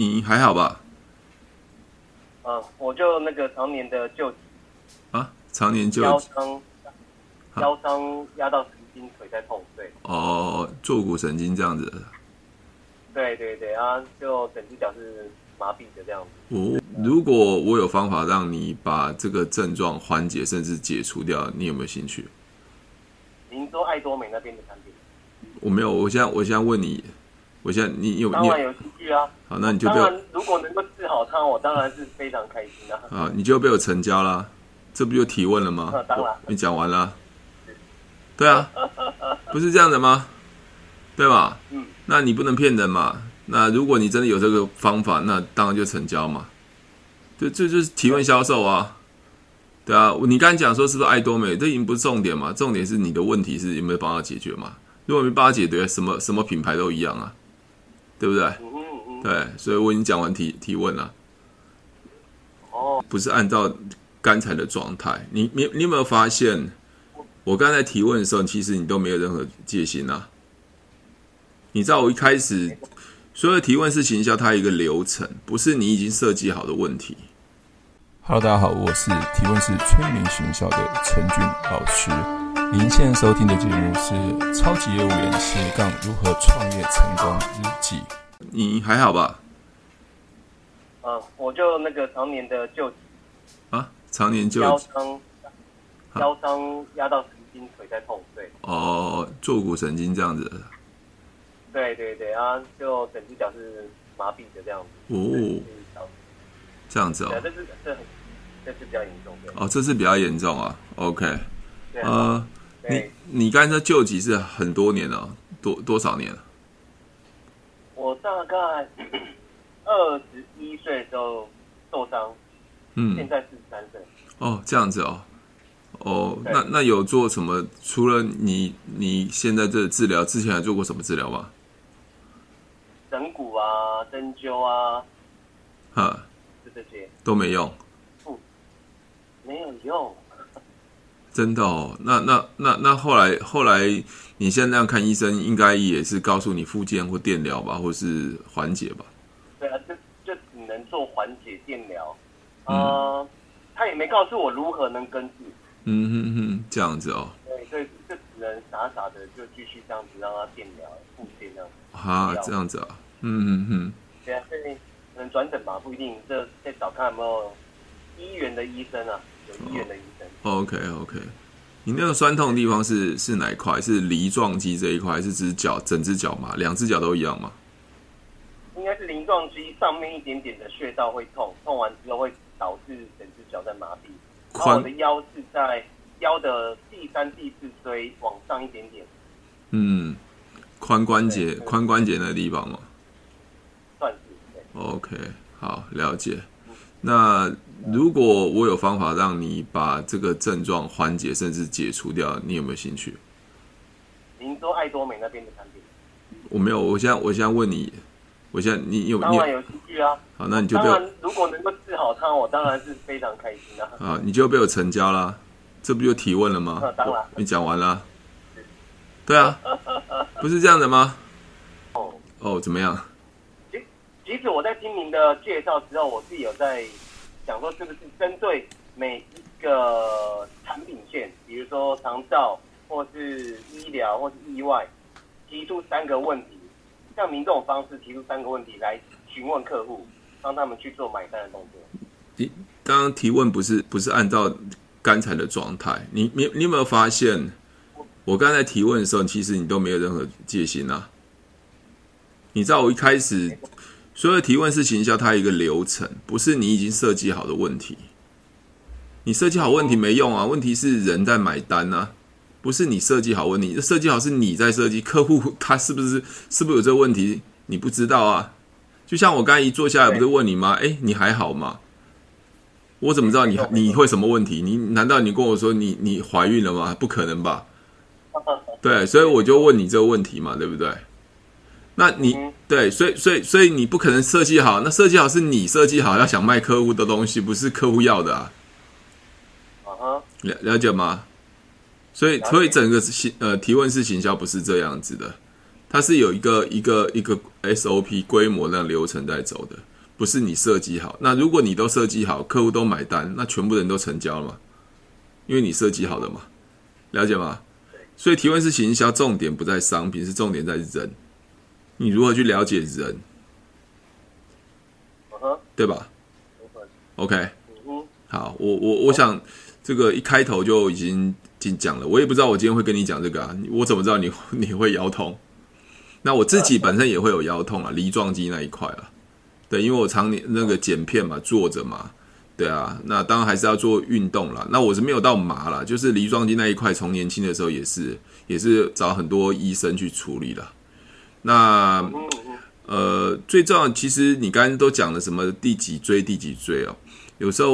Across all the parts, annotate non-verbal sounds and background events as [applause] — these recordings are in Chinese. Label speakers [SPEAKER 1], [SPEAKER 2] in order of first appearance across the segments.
[SPEAKER 1] 你还好吧？
[SPEAKER 2] 嗯，我就那个常年的旧
[SPEAKER 1] 啊，常年旧
[SPEAKER 2] 腰伤，腰伤压到神经，腿在痛，对。
[SPEAKER 1] 哦，坐骨神经这样子。
[SPEAKER 2] 对对对啊，就整只脚是麻痹的这样子。
[SPEAKER 1] 哦，如果我有方法让你把这个症状缓解甚至解除掉，你有没有兴趣？
[SPEAKER 2] 您说爱多美那边的产品？
[SPEAKER 1] 我没有，我现在我现在问你，我现在你有
[SPEAKER 2] 当然有兴趣啊。
[SPEAKER 1] 好，那你就
[SPEAKER 2] 当然，如果能够治好它，我当然是非常开心啊。
[SPEAKER 1] 啊，你就被我成交了，这不就提问了吗？
[SPEAKER 2] 啊、当然，
[SPEAKER 1] 你讲完了。对啊，不是这样的吗？对吧？
[SPEAKER 2] 嗯。
[SPEAKER 1] 那你不能骗人嘛。那如果你真的有这个方法，那当然就成交嘛。这这就是提问销售啊。对啊，你刚才讲说是不是爱多美？这已经不是重点嘛，重点是你的问题是有没有办法解决嘛？如果没办法解决，什么什么品牌都一样啊，对不对？对，所以我已经讲完提提问了。
[SPEAKER 2] 哦，
[SPEAKER 1] 不是按照刚才的状态，你你你有没有发现，我刚才提问的时候，其实你都没有任何戒心啊？你知道我一开始所有的提问是行销，它一个流程，不是你已经设计好的问题。
[SPEAKER 3] Hello，大家好，我是提问是催眠学校的陈俊老师。您现在收听的节目是《超级业务员斜杠如何创业成功日记》。
[SPEAKER 1] 你还好吧？
[SPEAKER 2] 嗯，我就那个常年的旧
[SPEAKER 1] 啊，常年旧
[SPEAKER 2] 腰伤，腰伤压到神经，腿在痛，对。
[SPEAKER 1] 哦，坐骨神经这样子。
[SPEAKER 2] 对对对啊，就整只脚是麻痹的这样子。
[SPEAKER 1] 哦，这样子哦。
[SPEAKER 2] 这是这很。这是比较严重的
[SPEAKER 1] 哦，这是比较严重啊。OK，
[SPEAKER 2] 对
[SPEAKER 1] 呃，你你刚才说旧疾是很多年了，多多少年了？
[SPEAKER 2] 我大概二十一岁的时候受伤，嗯，现在四十三岁。
[SPEAKER 1] 哦，这样子哦，哦，那那有做什么？除了你你现在这治疗之前还做过什么治疗吗？
[SPEAKER 2] 整骨啊，针灸啊，
[SPEAKER 1] 哈，
[SPEAKER 2] 就这些
[SPEAKER 1] 都没用。
[SPEAKER 2] 不没有用，
[SPEAKER 1] 真的哦。那那那那后来后来，你现在那样看医生，应该也是告诉你复健或电疗吧，或是缓解吧？
[SPEAKER 2] 对啊，就就只能做缓解电疗。嗯、呃，他也没告诉我如何能根治。
[SPEAKER 1] 嗯哼哼，这样子哦。
[SPEAKER 2] 对，所以就只能傻傻的就继续这样子让他电疗复健这样子。
[SPEAKER 1] 啊，这样子啊。嗯哼哼。
[SPEAKER 2] 对啊，所以可能转诊吧，不一定。这再找看有没有医院的医生啊。医院的医生。
[SPEAKER 1] OK OK，你那个酸痛的地方是是哪一块？是梨状肌这一块，还是只脚整只脚吗？两只脚都一样吗？
[SPEAKER 2] 应该是梨状肌上面一点点的穴道会痛，痛完之后会导致整只脚在麻痹。然后我的腰是在腰的第三、第四椎往上一点点。
[SPEAKER 1] 嗯，髋关节、髋关节那个地方吗？
[SPEAKER 2] 算是。
[SPEAKER 1] OK，好，了解。那。如果我有方法让你把这个症状缓解甚至解除掉，你有没有兴趣？
[SPEAKER 2] 您说爱多美那边的产品？
[SPEAKER 1] 我没有，我现在我现在问你，我现在你有
[SPEAKER 2] 当然有兴趣啊。
[SPEAKER 1] 好，那你就被
[SPEAKER 2] 当然，如果能够治好它，我当然是非常开心啊。[laughs]
[SPEAKER 1] 啊，你就被我成交啦，这不就提问了吗？
[SPEAKER 2] 啊、[laughs] 当然，
[SPEAKER 1] 你讲完了。对啊，[laughs] 不是这样的吗？
[SPEAKER 2] 哦
[SPEAKER 1] 哦，怎么样？
[SPEAKER 2] 其其实我在听您的介绍之后，我自己有在。想说是不是针对每一个产品线，比如说长照，或是医疗，或是意外，提出三个问题，像您这种方式提出三个问题来询问客户，让他们去做买单的动作。
[SPEAKER 1] 你刚刚提问不是不是按照刚才的状态，你你你有没有发现，我刚才提问的时候，其实你都没有任何戒心啊？你知道我一开始。所有提问是行销，它有一个流程，不是你已经设计好的问题。你设计好问题没用啊，问题是人在买单啊，不是你设计好问题。设计好是你在设计，客户他是不是是不是有这个问题？你不知道啊。就像我刚才一坐下来，不是问你吗？哎，你还好吗？我怎么知道你你会什么问题？你难道你跟我说你你怀孕了吗？不可能吧？[laughs] 对，所以我就问你这个问题嘛，对不对？那你对，所以所以所以你不可能设计好，那设计好是你设计好要想卖客户的东西，不是客户要的啊。了了解吗？所以所以整个行呃提问式行销不是这样子的，它是有一个一个一个 SOP 规模那流程在走的，不是你设计好。那如果你都设计好，客户都买单，那全部人都成交了嘛？因为你设计好的嘛，了解吗？所以提问式行销重点不在商品，是重点在人。你如何去了解人？对吧？OK，好，我我我想这个一开头就已经已经讲了，我也不知道我今天会跟你讲这个啊，我怎么知道你 [laughs] 你会腰痛？那我自己本身也会有腰痛啊，梨状肌那一块啊，对，因为我常年那个剪片嘛，坐着嘛，对啊，那当然还是要做运动啦。那我是没有到麻啦，就是梨状肌那一块，从年轻的时候也是也是找很多医生去处理的。那呃，最重要，其实你刚刚都讲了什么第几椎第几椎哦，有时候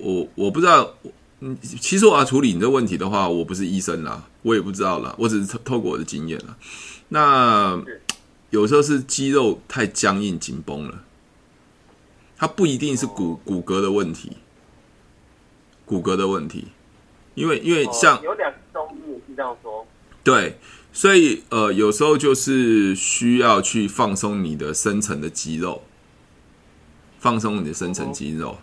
[SPEAKER 1] 我我不知道，嗯，其实我要处理你这问题的话，我不是医生啦，我也不知道啦，我只是透透过我的经验啦。那有时候是肌肉太僵硬紧绷了，它不一定是骨骨骼的问题，骨骼的问题，因为因为像
[SPEAKER 2] 有两种中医是这样说，
[SPEAKER 1] 对，所以呃有时候就是需要去放松你的深层的肌肉，放松你的深层肌肉，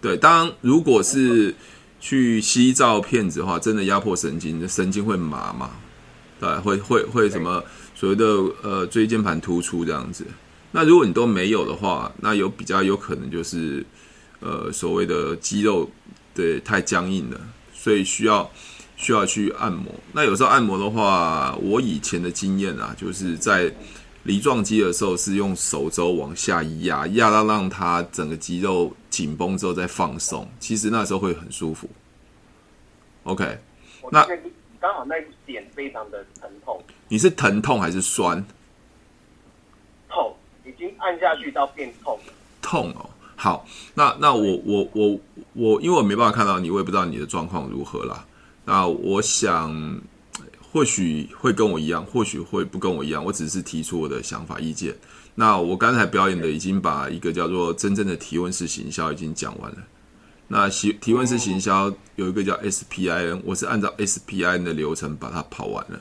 [SPEAKER 1] 对，当然如果是去吸照片子的话，真的压迫神经，神经会麻嘛，对，会会会什么？所谓的呃椎间盘突出这样子，那如果你都没有的话，那有比较有可能就是呃所谓的肌肉对太僵硬了，所以需要需要去按摩。那有时候按摩的话，我以前的经验啊，就是在梨状肌的时候是用手肘往下压，压到让它整个肌肉紧绷之后再放松，其实那时候会很舒服。OK，那
[SPEAKER 2] 刚好那一点非常的疼痛。
[SPEAKER 1] 你是疼痛还是酸？
[SPEAKER 2] 痛，已经按下去到变痛。
[SPEAKER 1] 痛哦，好，那那我我我我，因为我没办法看到你，我也不知道你的状况如何啦。那我想，或许会跟我一样，或许会不跟我一样。我只是提出我的想法意见。那我刚才表演的已经把一个叫做真正的提问式行销已经讲完了。那提提问式行销有一个叫 SPIN，我是按照 SPIN 的流程把它跑完了。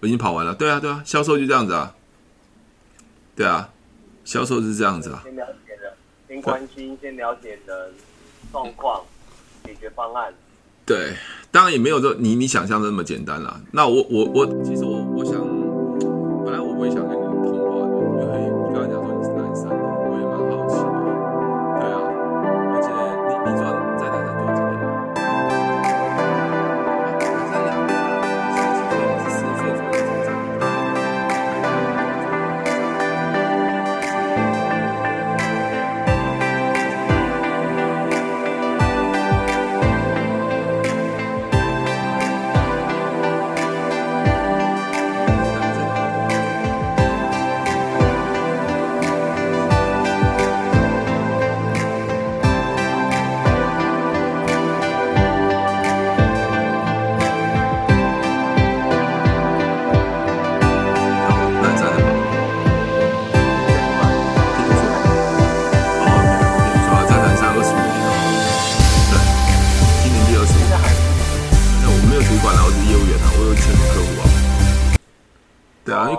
[SPEAKER 1] 我已经跑完了，对啊，对啊，销售就这样子啊，对啊，销售是这样子啊。
[SPEAKER 2] 先了解人，先关心，先了解人状况，解决方案。
[SPEAKER 1] 对，当然也没有说你你想象的那么简单啦。那我我我，其实我我想，本来我不会想跟你。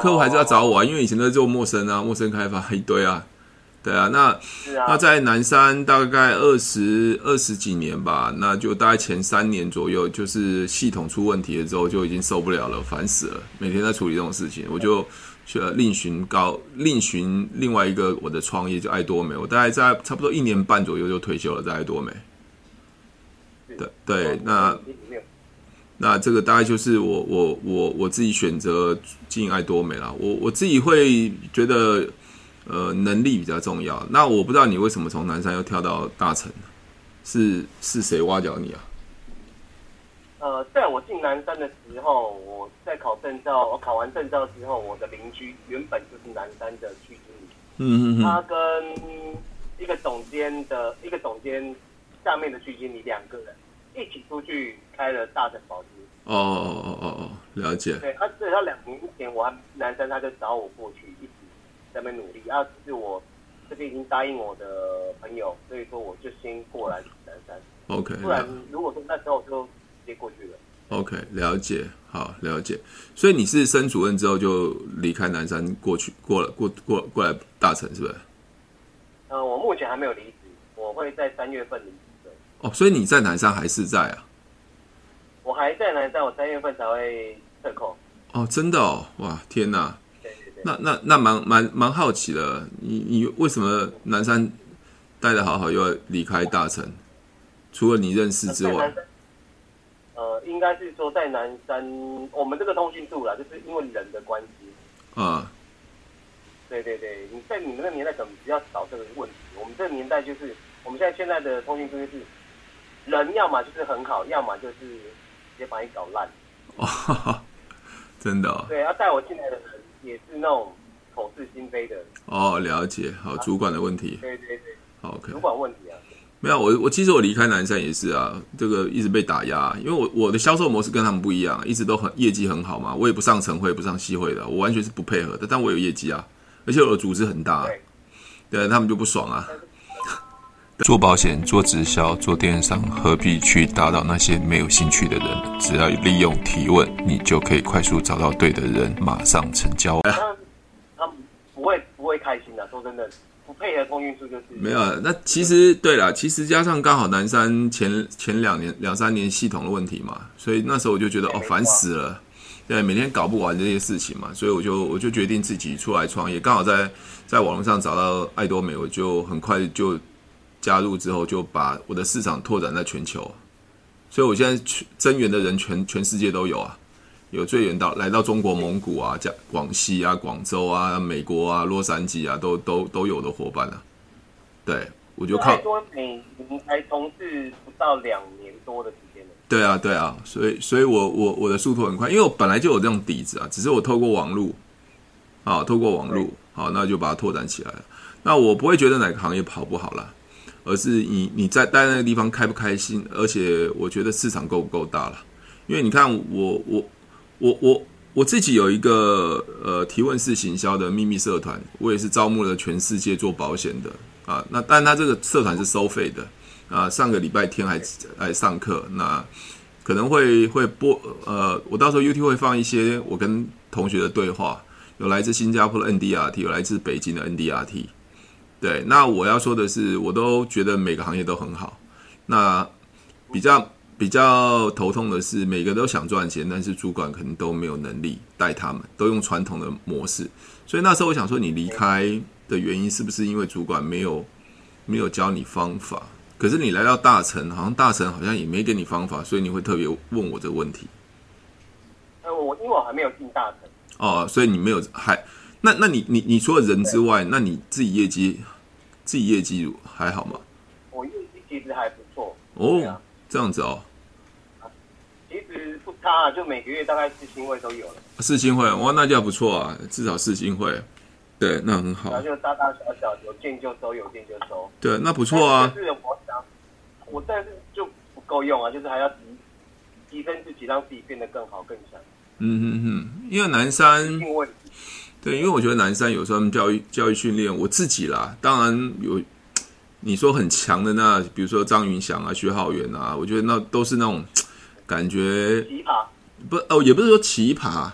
[SPEAKER 1] 客户还是要找我啊，因为以前都在做陌生啊，陌生开发一堆啊，对啊，那啊那在南山大概二十二十几年吧，那就大概前三年左右，就是系统出问题了之后，就已经受不了了，烦死了，每天在处理这种事情，我就去另寻高另寻另外一个我的创业，就爱多美，我大概在差不多一年半左右就退休了，在爱多美。对对，那。那这个大概就是我我我我自己选择经营爱多美啦。我我自己会觉得，呃，能力比较重要。那我不知道你为什么从南山又跳到大成，是是谁挖角你啊？
[SPEAKER 2] 呃，在我进南山的时候，我在考证照，我考完证照之后，我的邻居原本就是南山的区经理，嗯嗯嗯，他跟一个总监的一个总监下面的区经理两个人。一起出去开了大城保经。
[SPEAKER 1] 哦哦哦哦哦，了解。
[SPEAKER 2] 对他，所以他两年之前我还南山，他就找我过去一起在那边努力。啊，是我这边已经答应我的朋友，所以说我就先过来南山。
[SPEAKER 1] OK。
[SPEAKER 2] 不然如果说那时候就直接过去了。
[SPEAKER 1] OK，了解，好了解。所以你是升主任之后就离开南山过去，过了过过过来大城，是不是？
[SPEAKER 2] 呃，我目前还没有离职，我会在三月份离职。
[SPEAKER 1] 哦，所以你在南山还是在啊？
[SPEAKER 2] 我还在南山，我三月份才会撤扣。
[SPEAKER 1] 哦，真的哦，哇，天哪！
[SPEAKER 2] 对对对。
[SPEAKER 1] 那那那蛮蛮蛮好奇的，你你为什么南山待的好好又要离开大城？除了你认识之外？
[SPEAKER 2] 呃，应该是说在南山，我们这个通讯处啦，就是因为人的关系。
[SPEAKER 1] 啊。
[SPEAKER 2] 对对对，你在你们那个年代可能比较少这个问题。我们这个年代就是，我们现在现在的通讯处就是，人要么就是很好，要么就是直接把你搞烂。
[SPEAKER 1] 哦，[laughs] 真的、哦。
[SPEAKER 2] 对，要带我进来的人也是那种口是心非的。
[SPEAKER 1] 哦，了解。好，主管的问题。
[SPEAKER 2] 啊、对对对。
[SPEAKER 1] 好。
[SPEAKER 2] 主管问题啊。
[SPEAKER 1] 没有，我我其实我离开南山也是啊，这个一直被打压，因为我我的销售模式跟他们不一样，一直都很业绩很好嘛，我也不上晨会，不上夕会的，我完全是不配合的，但我有业绩啊，而且我的组织很大，对，对他们就不爽啊。
[SPEAKER 3] 做保险、做直销、做电商，何必去打扰那些没有兴趣的人？只要利用提问，你就可以快速找到对的人，马上成交。
[SPEAKER 2] 他们不会不会开心的啊，说真的。不配合通讯处就是
[SPEAKER 1] 没有。那其实对了，其实加上刚好南山前前两年两三年系统的问题嘛，所以那时候我就觉得哦烦死了，对，每天搞不完这些事情嘛，所以我就我就决定自己出来创业。刚好在在网络上找到爱多美，我就很快就加入之后，就把我的市场拓展在全球，所以我现在增援的人全全世界都有啊。有最远到来到中国蒙古啊，加广西啊、广州啊、美国啊、洛杉矶啊，都都都有的伙伴啊。对，我就靠。
[SPEAKER 2] 多美，你才从事不到两年多的时间了。
[SPEAKER 1] 对啊，对啊，所以，所以我我我的速度很快，因为我本来就有这种底子啊，只是我透过网络，啊，透过网络，好，那就把它拓展起来了。那我不会觉得哪个行业跑不好啦，而是你你在待那个地方开不开心，而且我觉得市场够不够大了。因为你看我我。我我我自己有一个呃提问式行销的秘密社团，我也是招募了全世界做保险的啊。那但他这个社团是收费的啊。上个礼拜天还来上课，那可能会会播呃，我到时候 UT 会放一些我跟同学的对话，有来自新加坡的 NDRT，有来自北京的 NDRT。对，那我要说的是，我都觉得每个行业都很好。那比较。比较头痛的是，每个都想赚钱，但是主管可能都没有能力带他们，都用传统的模式。所以那时候我想说，你离开的原因是不是因为主管没有没有教你方法？可是你来到大成，好像大成好像也没给你方法，所以你会特别问我这个问题。
[SPEAKER 2] 呃，我因为我还没有进大成
[SPEAKER 1] 哦，所以你没有还那那你你你除了人之外，那你自己业绩自己业绩还好吗？
[SPEAKER 2] 我业绩其实还不错
[SPEAKER 1] 哦。这样子哦，
[SPEAKER 2] 其实不差，就每个月大概四星会都有了。
[SPEAKER 1] 四星会哇，那就不错啊，至少四星会，对，那很好。
[SPEAKER 2] 然后就大大小小有见就收，有见就收。
[SPEAKER 1] 对，那不错啊。
[SPEAKER 2] 是我想，我但是就不够用啊，就是还要提提升自己，让自己变得更好更强。
[SPEAKER 1] 嗯嗯嗯，因为南山，对，因为我觉得南山有时候他们教育教育训练，我自己啦，当然有。你说很强的那，比如说张云祥啊、薛浩源啊，我觉得那都是那种感觉
[SPEAKER 2] 奇葩，
[SPEAKER 1] 不哦，也不是说奇葩，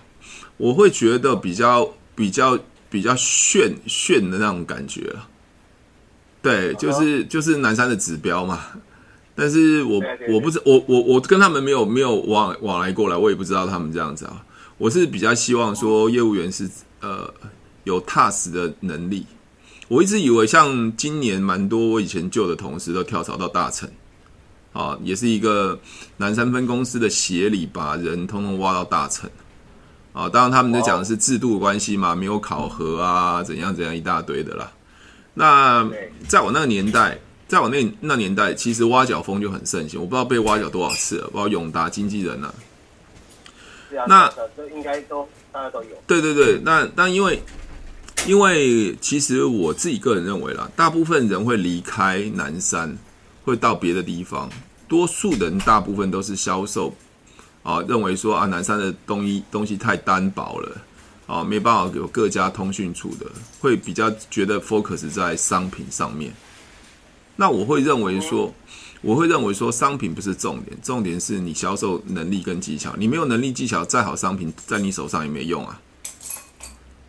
[SPEAKER 1] 我会觉得比较比较比较炫炫的那种感觉。对，就是就是南山的指标嘛。但是我我不知我我我跟他们没有没有往往来过来，我也不知道他们这样子啊。我是比较希望说业务员是呃有踏实的能力。我一直以为像今年蛮多我以前旧的同事都跳槽到大成，啊，也是一个南山分公司的协理，把人通通挖到大成，啊，当然他们就讲的是制度关系嘛，没有考核啊，怎样怎样一大堆的啦。那在我那个年代，在我那那年代，其实挖角风就很盛行，我不知道被挖角多少次了，包括永达经纪人
[SPEAKER 2] 那这应该都大家都有。
[SPEAKER 1] 对对对，那但因为。因为其实我自己个人认为啦，大部分人会离开南山，会到别的地方。多数人大部分都是销售啊，认为说啊，南山的东西东西太单薄了啊，没办法有各家通讯处的，会比较觉得 focus 在商品上面。那我会认为说，我会认为说，商品不是重点，重点是你销售能力跟技巧。你没有能力技巧，再好商品在你手上也没用啊。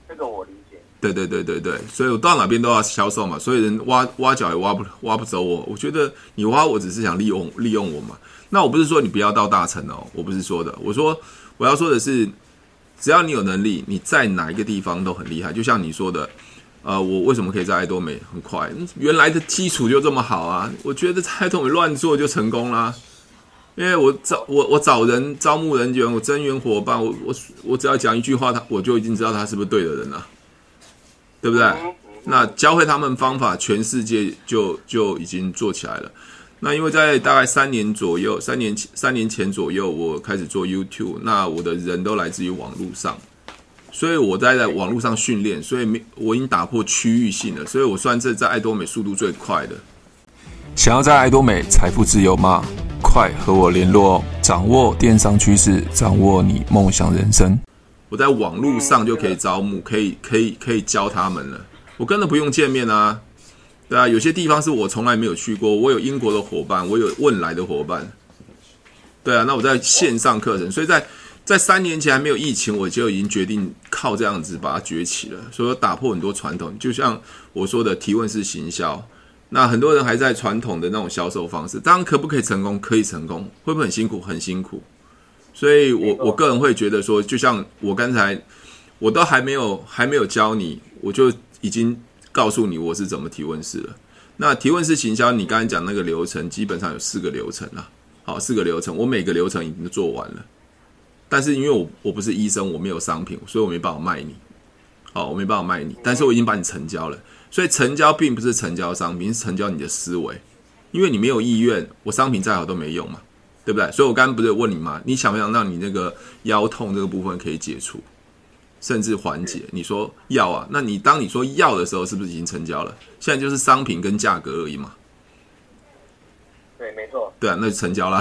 [SPEAKER 2] 这个我理解。
[SPEAKER 1] 对对对对对，所以我到哪边都要销售嘛，所以人挖挖脚也挖不挖不走我。我觉得你挖我只是想利用利用我嘛。那我不是说你不要到大城哦，我不是说的，我说我要说的是，只要你有能力，你在哪一个地方都很厉害。就像你说的。呃，我为什么可以在爱多美很快？原来的基础就这么好啊！我觉得在爱多美乱做就成功啦，因为我找我我找人招募人员，我增援伙伴，我我我只要讲一句话，他我就已经知道他是不是对的人了，对不对？那教会他们方法，全世界就就已经做起来了。那因为在大概三年左右，三年前三年前左右，我开始做 YouTube，那我的人都来自于网络上。所以我在在网络上训练，所以没我已经打破区域性了，所以我算是在爱多美速度最快的。
[SPEAKER 3] 想要在爱多美财富自由吗？快和我联络哦！掌握电商趋势，掌握你梦想人生。
[SPEAKER 1] 我在网络上就可以招募，可以可以可以教他们了。我根本不用见面啊，对啊，有些地方是我从来没有去过，我有英国的伙伴，我有汶来的伙伴，对啊，那我在线上课程，所以在。在三年前还没有疫情，我就已经决定靠这样子把它崛起了。所以说打破很多传统，就像我说的提问式行销。那很多人还在传统的那种销售方式，当然可不可以成功？可以成功，会不会很辛苦？很辛苦。所以我我个人会觉得说，就像我刚才，我都还没有还没有教你，我就已经告诉你我是怎么提问式了。那提问式行销，你刚才讲那个流程，基本上有四个流程了。好，四个流程，我每个流程已经做完了。但是因为我我不是医生，我没有商品，所以我没办法卖你。哦，我没办法卖你，但是我已经把你成交了。所以成交并不是成交商品，是成交你的思维。因为你没有意愿，我商品再好都没用嘛，对不对？所以我刚刚不是问你吗？你想不想让你那个腰痛这个部分可以解除，甚至缓解？你说要啊，那你当你说要的时候，是不是已经成交了？现在就是商品跟价格而已嘛。
[SPEAKER 2] 对，没错。
[SPEAKER 1] 对啊，那就成交了。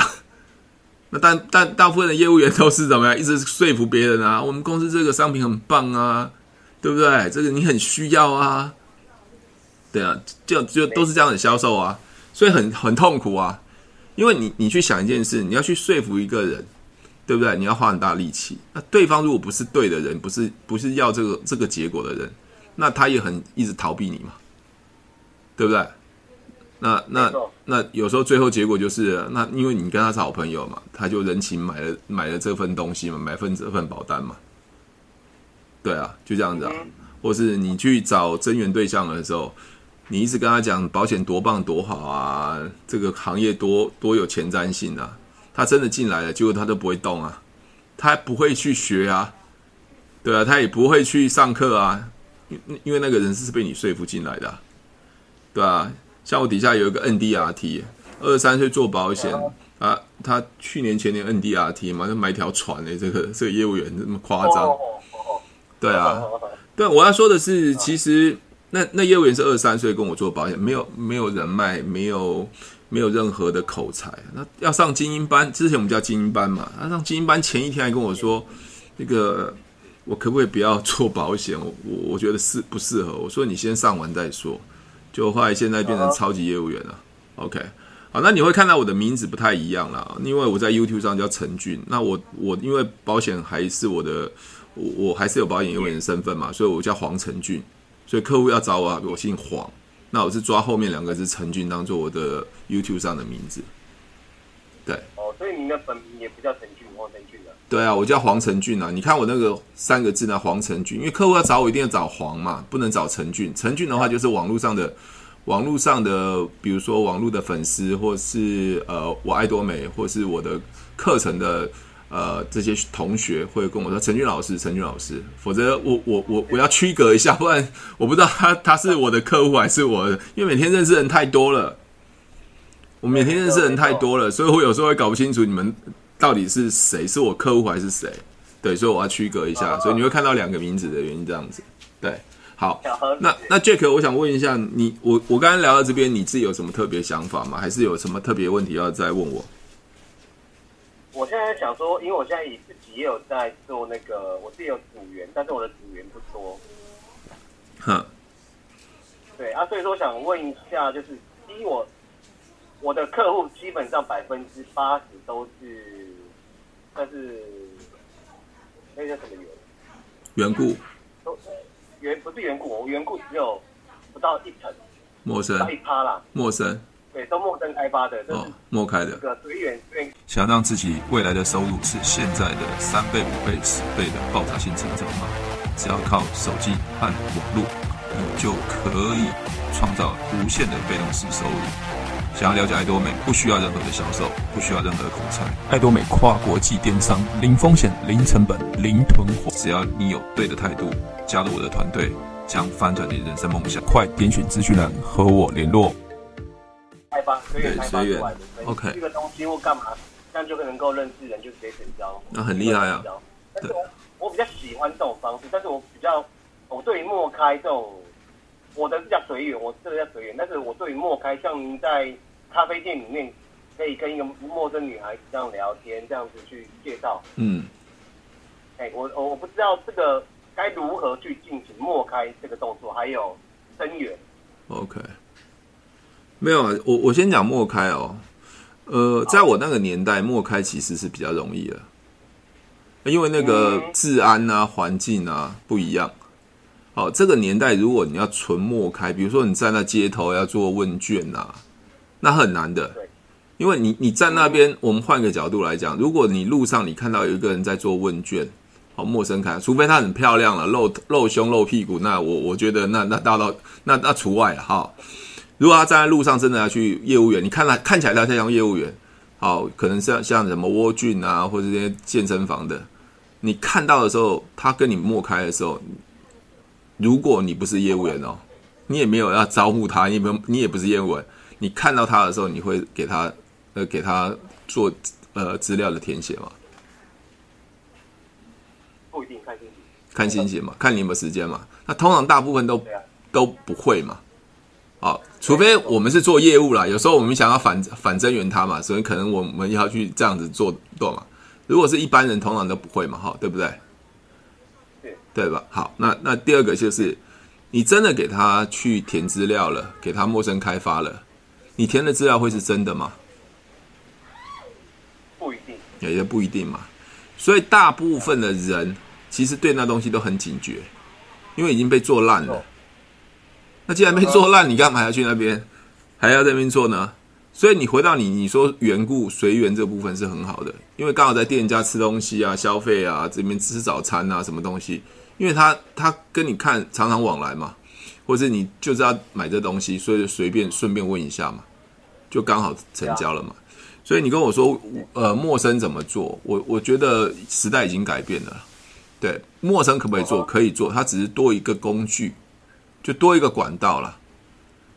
[SPEAKER 1] 那但但大部分的业务员都是怎么样？一直说服别人啊，我们公司这个商品很棒啊，对不对？这个你很需要啊，对啊，就就都是这样的销售啊，所以很很痛苦啊，因为你你去想一件事，你要去说服一个人，对不对？你要花很大力气。那对方如果不是对的人，不是不是要这个这个结果的人，那他也很一直逃避你嘛，对不对？那那那有时候最后结果就是，那因为你跟他是好朋友嘛，他就人情买了买了这份东西嘛，买份这份保单嘛，对啊，就这样子啊。或是你去找增援对象的时候，你一直跟他讲保险多棒多好啊，这个行业多多有前瞻性啊，他真的进来了，结果他都不会动啊，他不会去学啊，对啊，他也不会去上课啊，因因为那个人是被你说服进来的啊，对啊。像我底下有一个 NDRT，二十三岁做保险啊，他去年前年 NDRT 嘛，就买条船嘞，这个这个业务员这么夸张，对啊，对，我要说的是，其实那那业务员是二十三岁跟我做保险，没有没有人脉，没有没有任何的口才，那要上精英班，之前我们叫精英班嘛，他上精英班前一天还跟我说，那个我可不可以不要做保险？我我我觉得适不适合？我说你先上完再说。就后来现在变成超级业务员了。OK，好，那你会看到我的名字不太一样啦，因为我在 YouTube 上叫陈俊。那我我因为保险还是我的，我我还是有保险业务员的身份嘛，所以我叫黄陈俊。所以客户要找我，我姓黄。那我是抓后面两个字陈俊当做我的 YouTube 上的名字。对。哦，所以你的本名也不叫陈。对啊，我叫黄成俊啊。你看我那个三个字呢，黄成俊，因为客户要找我一定要找黄嘛，不能找陈俊。陈俊的话就是网络上的，网络上的，比如说网络的粉丝，或是呃我爱多美，或是我的课程的呃这些同学会跟我说陈俊老师，陈俊老师。否则我我我我要区隔一下，不然我不知道他他是我的客户还是我，因为每天认识人太多了，我每天认识人太多了，所以我有时候会搞不清楚你们。到底是谁？是我客户还是谁？对，所以我要区隔一下，所以你会看到两个名字的原因这样子。对，好，那那 Jack，我想问一下你，我我刚刚聊到这边，你自己有什么特别想法吗？还是有什么特别问题要再问我？
[SPEAKER 2] 我现在想说，因为我现在也自己也有在做那个，我自己有组员，但是我的组员不多。哼，对啊，所以说我想问一下，就是第一，我我的客户基本上百分之八十都是，但是那叫什么缘？
[SPEAKER 1] 缘故。
[SPEAKER 2] 都缘不是缘故，我缘故只有不到一层。
[SPEAKER 1] 陌生。
[SPEAKER 2] 一趴啦。
[SPEAKER 1] 陌生。
[SPEAKER 2] 对，都陌生开发的。
[SPEAKER 1] 哦，陌开的。
[SPEAKER 3] 想让自己未来的收入是现在的三倍、五倍、十倍的爆炸性成长吗？只要靠手机和网络，你就可以创造无限的被动式收入。想要了解爱多美，不需要任何的销售，不需要任何的口才。爱多美跨国际电商，零风险、零成本、零囤货。只要你有对的态度，加入我的团队，将翻转你的人生梦想。快点选资讯栏和我联络。
[SPEAKER 2] 开发，随缘开发出来的。
[SPEAKER 1] OK。
[SPEAKER 2] 这个东西或干嘛，这样就能够认识人，就直接成交。
[SPEAKER 1] 那很厉害啊。
[SPEAKER 2] 但是我我比较喜欢这种方式，但是我比较，我对于莫开这种。我的是叫随缘，我这个叫随缘，但是我对于陌开，像您在咖啡店里面可以跟一个陌生女孩子这样聊天，这样子去介绍，
[SPEAKER 1] 嗯，
[SPEAKER 2] 哎、欸，我我我不知道这个该如何去进行陌开这个动作，还有增援。
[SPEAKER 1] OK，没有啊，我我先讲陌开哦，呃，在我那个年代，莫开其实是比较容易的，因为那个治安啊、环境啊不一样。好，这个年代如果你要纯陌开，比如说你站在街头要做问卷呐、啊，那很难的，因为你你站那边，我们换个角度来讲，如果你路上你看到有一个人在做问卷，好，陌生开，除非他很漂亮了，露露胸露屁股，那我我觉得那那大到那那除外了哈。如果他站在路上真的要去业务员，你看他看起来他像业务员，好，可能像像什么窝俊啊，或者这些健身房的，你看到的时候，他跟你陌开的时候。如果你不是业务员哦，你也没有要招呼他，你也没有，你也不是业务员，你看到他的时候，你会给他呃给他做呃资料的填写吗？
[SPEAKER 2] 不一定，看心情。
[SPEAKER 1] 看心情嘛，看你有没有时间嘛。那通常大部分都都不会嘛。好，除非我们是做业务啦，有时候我们想要反反增援他嘛，所以可能我们要去这样子做做嘛。如果是一般人，通常都不会嘛，哈，对不对？对吧？好，那那第二个就是，你真的给他去填资料了，给他陌生开发了，你填的资料会是真的吗？
[SPEAKER 2] 不一定，
[SPEAKER 1] 也也不一定嘛。所以大部分的人其实对那东西都很警觉，因为已经被做烂了。那既然被做烂，你干嘛要去那边，还要在那边做呢？所以你回到你你说缘故随缘这部分是很好的，因为刚好在店家吃东西啊、消费啊，这边吃早餐啊，什么东西。因为他他跟你看常常往来嘛，或者你就是要买这东西，所以随便顺便问一下嘛，就刚好成交了嘛。所以你跟我说，呃，陌生怎么做？我我觉得时代已经改变了。对，陌生可不可以做？可以做，它只是多一个工具，就多一个管道了。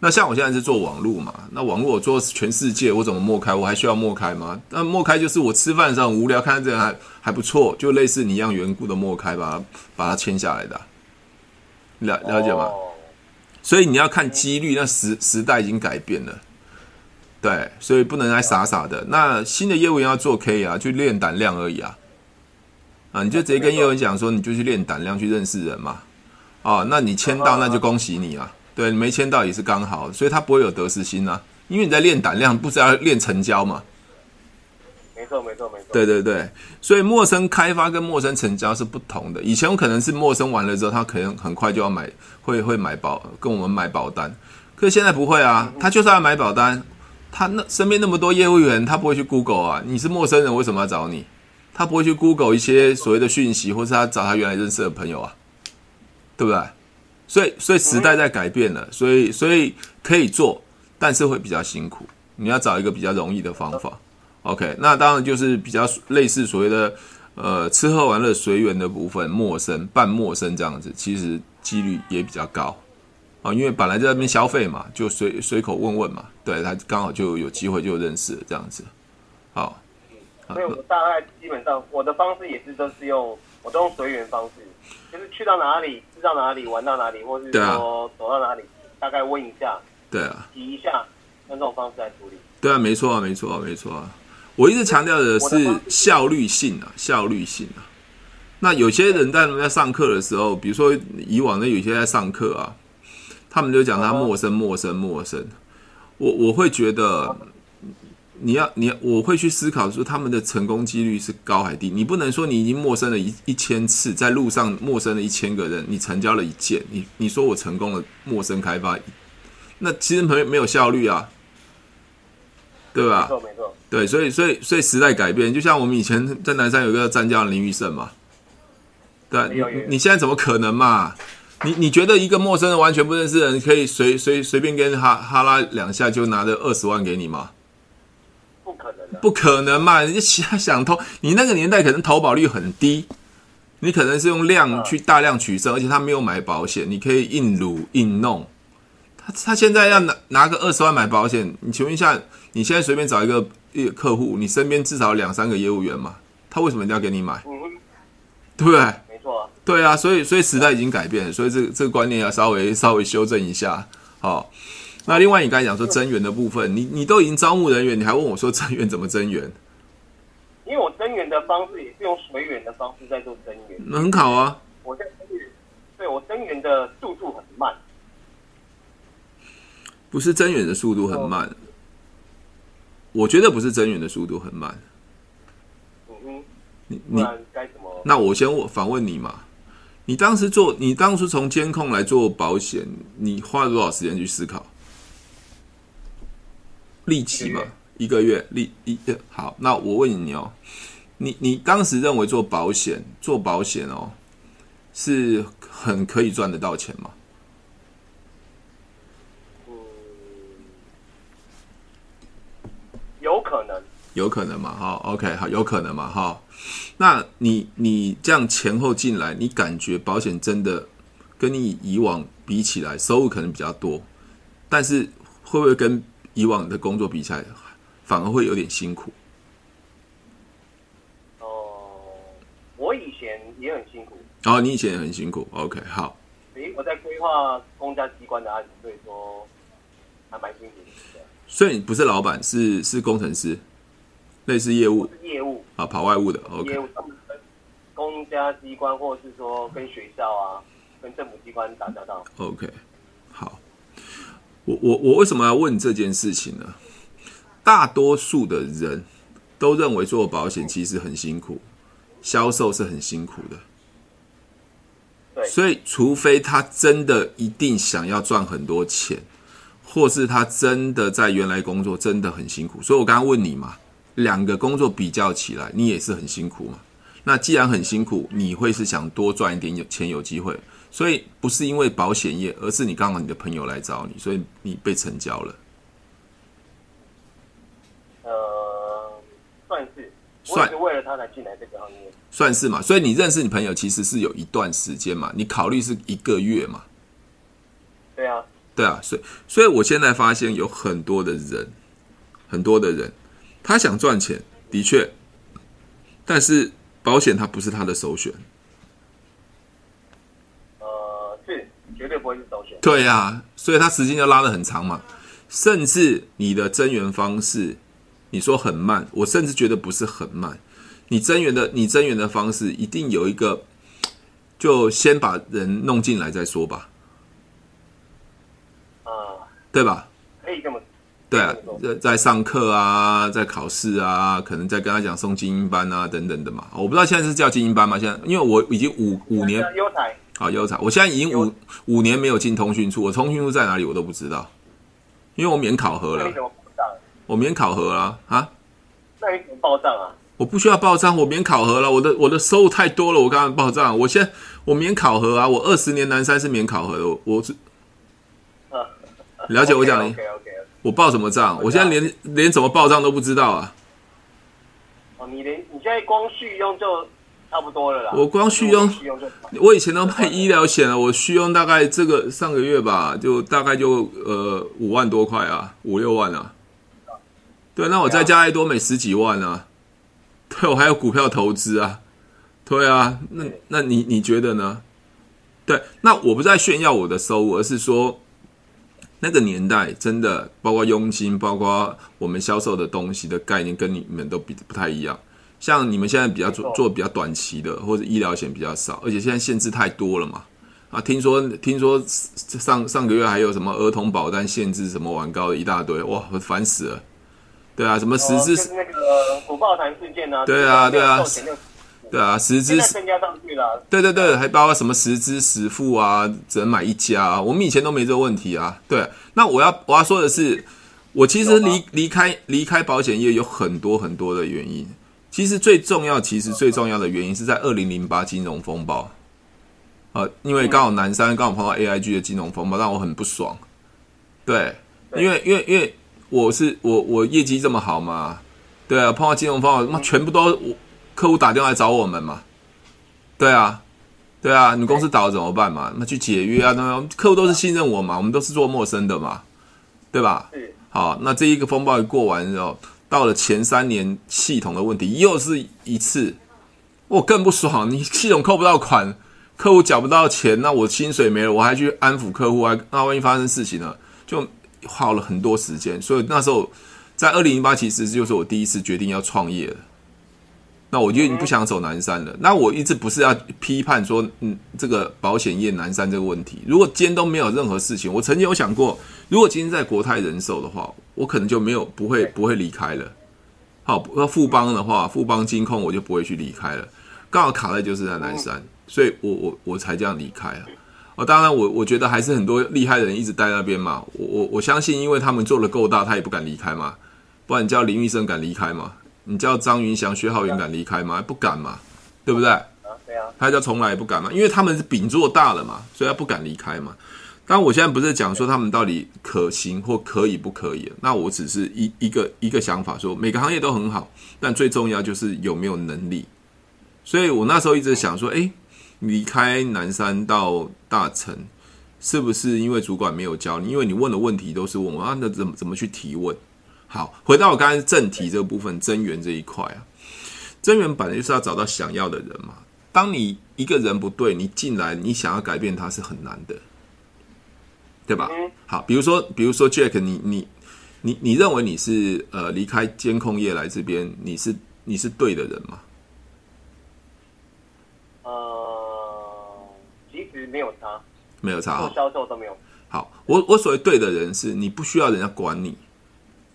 [SPEAKER 1] 那像我现在是做网络嘛，那网络我做全世界，我怎么默开？我还需要默开吗？那默开就是我吃饭的时候很无聊，看到这个还还不错，就类似你一样缘故的默开，把它把它签下来的，了了解吗？所以你要看几率，那时时代已经改变了，对，所以不能来傻傻的。那新的业务员要做可以啊，就练胆量而已啊，啊，你就直接跟业务员讲说，你就去练胆量，去认识人嘛，啊，那你签到，那就恭喜你啊。对，没签到也是刚好，所以他不会有得失心啊，因为你在练胆量，不是要练成交嘛？
[SPEAKER 2] 没错，没错，没错。
[SPEAKER 1] 对对对，所以陌生开发跟陌生成交是不同的。以前我可能是陌生完了之后，他可能很快就要买，会会买保，跟我们买保单。可是现在不会啊，他就算要买保单，他那身边那么多业务员，他不会去 Google 啊。你是陌生人，为什么要找你？他不会去 Google 一些所谓的讯息，或是他找他原来认识的朋友啊，对不对？所以，所以时代在改变了，所以，所以可以做，但是会比较辛苦。你要找一个比较容易的方法。OK，那当然就是比较类似所谓的呃吃喝玩乐随缘的部分，陌生半陌生这样子，其实几率也比较高啊，因为本来在那边消费嘛，就随随口问问嘛，对他刚好就有机会就认识这样子。好，
[SPEAKER 2] 所以我大概基本上我的方式也是都是用，我都用随缘方式。就是去到哪里，吃到哪里，玩到哪里，或是说走到哪里，大概问一下，
[SPEAKER 1] 对啊，
[SPEAKER 2] 提一下，用这种方式来处理。
[SPEAKER 1] 对啊，没错啊，没错啊，没错啊。我一直强调的是效率性啊，效率性啊。那有些人在在上课的时候，比如说以往的有些在上课啊，他们就讲他陌生，陌生，陌生。我我会觉得你要你要我会去思考说他们的成功几率是高还低？你不能说你已经陌生了一一千次，在路上陌生了一千个人，你成交了一件，你你说我成功了陌生开发，那其实没没有效率啊，对吧？
[SPEAKER 2] 没错没错，
[SPEAKER 1] 对，所以所以所以时代改变，就像我们以前在南山有一个战将林玉胜嘛，对，你你现在怎么可能嘛？你你觉得一个陌生人完全不认识的人可以随随随便跟哈哈拉两下就拿着二十万给你吗？
[SPEAKER 2] 不可能的，
[SPEAKER 1] 不可能嘛！你想想投，你那个年代可能投保率很低，你可能是用量去大量取胜，而且他没有买保险，你可以硬撸硬弄。他他现在要拿拿个二十万买保险，你请问一下，你现在随便找一个客户，你身边至少两三个业务员嘛，他为什么一定要给你买？
[SPEAKER 2] 嗯，
[SPEAKER 1] 对不对？
[SPEAKER 2] 没错啊，
[SPEAKER 1] 对啊，所以所以时代已经改变了，所以这个这个观念要稍微稍微修正一下，好。那另外，你刚才讲说增援的部分，你你都已经招募人员，你还问我说增援怎么增援？
[SPEAKER 2] 因为我增援的方式也是用随缘的方式在做增援，
[SPEAKER 1] 那很好啊。
[SPEAKER 2] 我在对我增援的速度很慢，
[SPEAKER 1] 不是增援的速度很慢，我觉得不是增援的速度很慢。
[SPEAKER 2] 嗯哼，
[SPEAKER 1] 你你
[SPEAKER 2] 该怎么？
[SPEAKER 1] 那我先我反问你嘛，你当时做，你当初从监控来做保险，你花了多少时间去思考？立即嘛，一个月利一好。那我问你哦，你你当时认为做保险做保险哦，是很可以赚得到钱吗？
[SPEAKER 2] 嗯，有可能，
[SPEAKER 1] 有可能嘛？哈，OK，好，有可能嘛？哈，那你你这样前后进来，你感觉保险真的跟你以往比起来，收入可能比较多，但是会不会跟以往的工作比起来，反而会有点辛苦。
[SPEAKER 2] 哦、呃，我以前也很辛苦。
[SPEAKER 1] 哦，你以前也很辛苦。OK，好。
[SPEAKER 2] 诶我在规划公家机关的案子，所以说还蛮辛苦的。
[SPEAKER 1] 所以你不是老板，是是工程师，类似业务。
[SPEAKER 2] 业务
[SPEAKER 1] 啊，跑外务的。OK。
[SPEAKER 2] 公家机关，或者是说跟学校啊，跟政府机关打交道。
[SPEAKER 1] OK，好。我我我为什么要问这件事情呢？大多数的人都认为做保险其实很辛苦，销售是很辛苦的。
[SPEAKER 2] 对，
[SPEAKER 1] 所以除非他真的一定想要赚很多钱，或是他真的在原来工作真的很辛苦。所以我刚刚问你嘛，两个工作比较起来，你也是很辛苦嘛？那既然很辛苦，你会是想多赚一点有钱有机会？所以不是因为保险业，而是你刚好你的朋友来找你，所以你被成交了。
[SPEAKER 2] 呃，算是，算是为了他才进来这个行业，
[SPEAKER 1] 算是嘛。所以你认识你朋友其实是有一段时间嘛，你考虑是一个月嘛？
[SPEAKER 2] 对啊，
[SPEAKER 1] 对啊。所以，所以我现在发现有很多的人，很多的人，他想赚钱，的确，但是保险它不是他的首选。
[SPEAKER 2] 绝对不会是首选。
[SPEAKER 1] 对呀、啊，所以他时间就拉得很长嘛。甚至你的增援方式，你说很慢，我甚至觉得不是很慢。你增援的，你增援的方式一定有一个，就先把人弄进来再说吧。
[SPEAKER 2] 啊，
[SPEAKER 1] 对吧？
[SPEAKER 2] 可以这么。
[SPEAKER 1] 对啊，在在上课啊，在考试啊，可能在跟他讲送精英班啊等等的嘛。我不知道现在是叫精英班吗？现在因为我已经五五年
[SPEAKER 2] 优才。
[SPEAKER 1] 好优才，我现在已经五五年没有进通讯处，我通讯处在哪里我都不知道，因为我免考核了。我免考核了啊？
[SPEAKER 2] 那你怎么报账啊？
[SPEAKER 1] 我不需要报账，我免考核了。我的我的收入太多了，我刚刚报账。我现在我免考核啊，我二十年南山是免考核的。我是 [laughs] 了解我讲的。[laughs] 我报什么账？我现在连连怎么报账都不知道啊。
[SPEAKER 2] 哦，你连你现在光续用就。差不多了啦。
[SPEAKER 1] 我光续用，我以前都卖医疗险了。我续用大概这个上个月吧，就大概就呃五万多块啊，五六万啊。对，那我再加一多美十几万啊。对，我还有股票投资啊。对啊，那那你你觉得呢？对，那我不是在炫耀我的收入，而是说那个年代真的，包括佣金，包括我们销售的东西的概念，跟你们都比不太一样。像你们现在比较做做比较短期的，或者医疗险比较少，而且现在限制太多了嘛。啊，听说听说上上个月还有什么儿童保单限制什么玩高的一大堆，哇，烦死了。对啊，什么十支、
[SPEAKER 2] 哦、那个虎豹潭事件啊，
[SPEAKER 1] 对啊，对啊，对啊，十只
[SPEAKER 2] 增加上去了，
[SPEAKER 1] 对对对，还包括什么十只十付啊，只能买一家啊，我们以前都没这个问题啊。对，那我要我要说的是，我其实离离开离开保险业有很多很多的原因，其实最重要，其实最重要的原因是在二零零八金融风暴。呃，因为刚好南山刚好碰到 AIG 的金融风暴，让我很不爽。对，因为因为因为我是我我业绩这么好嘛，对啊，碰到金融风暴，那全部都我客户打电话来找我们嘛。对啊，对啊，你公司倒了怎么办嘛？那去解约啊，那客户都是信任我嘛，我们都是做陌生的嘛，对吧？好，那这一个风暴一过完之后，到了前三年系统的问题又是一次，我更不爽，你系统扣不到款。客户缴不到钱，那我薪水没了，我还去安抚客户，还那万一发生事情了，就花了很多时间。所以那时候在二零零八，其实就是我第一次决定要创业了。那我就不想走南山了。那我一直不是要批判说，嗯，这个保险业南山这个问题。如果今天都没有任何事情，我曾经有想过，如果今天在国泰人寿的话，我可能就没有不会不会离开了。好，那富邦的话，富邦金控我就不会去离开了。刚好卡在就是在南山。所以我我我才这样离开啊！哦，当然我我觉得还是很多厉害的人一直待在那边嘛。我我我相信，因为他们做的够大，他也不敢离开嘛。不然你叫林玉生敢离开吗？你叫张云祥、薛浩云敢离开吗？不敢嘛，对不对？啊，对啊。他叫从来也不敢嘛，因为他们是饼做大了嘛，所以他不敢离开嘛。当然，我现在不是讲说他们到底可行或可以不可以，那我只是一一个一个想法，说每个行业都很好，但最重要就是有没有能力。所以我那时候一直想说，诶。离开南山到大城，是不是因为主管没有教你？因为你问的问题都是问我啊，那怎么怎么去提问？好，回到我刚才正题这个部分，增援这一块啊，增援本来就是要找到想要的人嘛。当你一个人不对，你进来你想要改变他是很难的，对吧？好，比如说比如说 Jack，你你你你认为你是呃离开监控业来这边，你是你是对的人吗？呃，其实没有差，没有差，做销售都没有。好，我我所谓对的人是你不需要人家管你，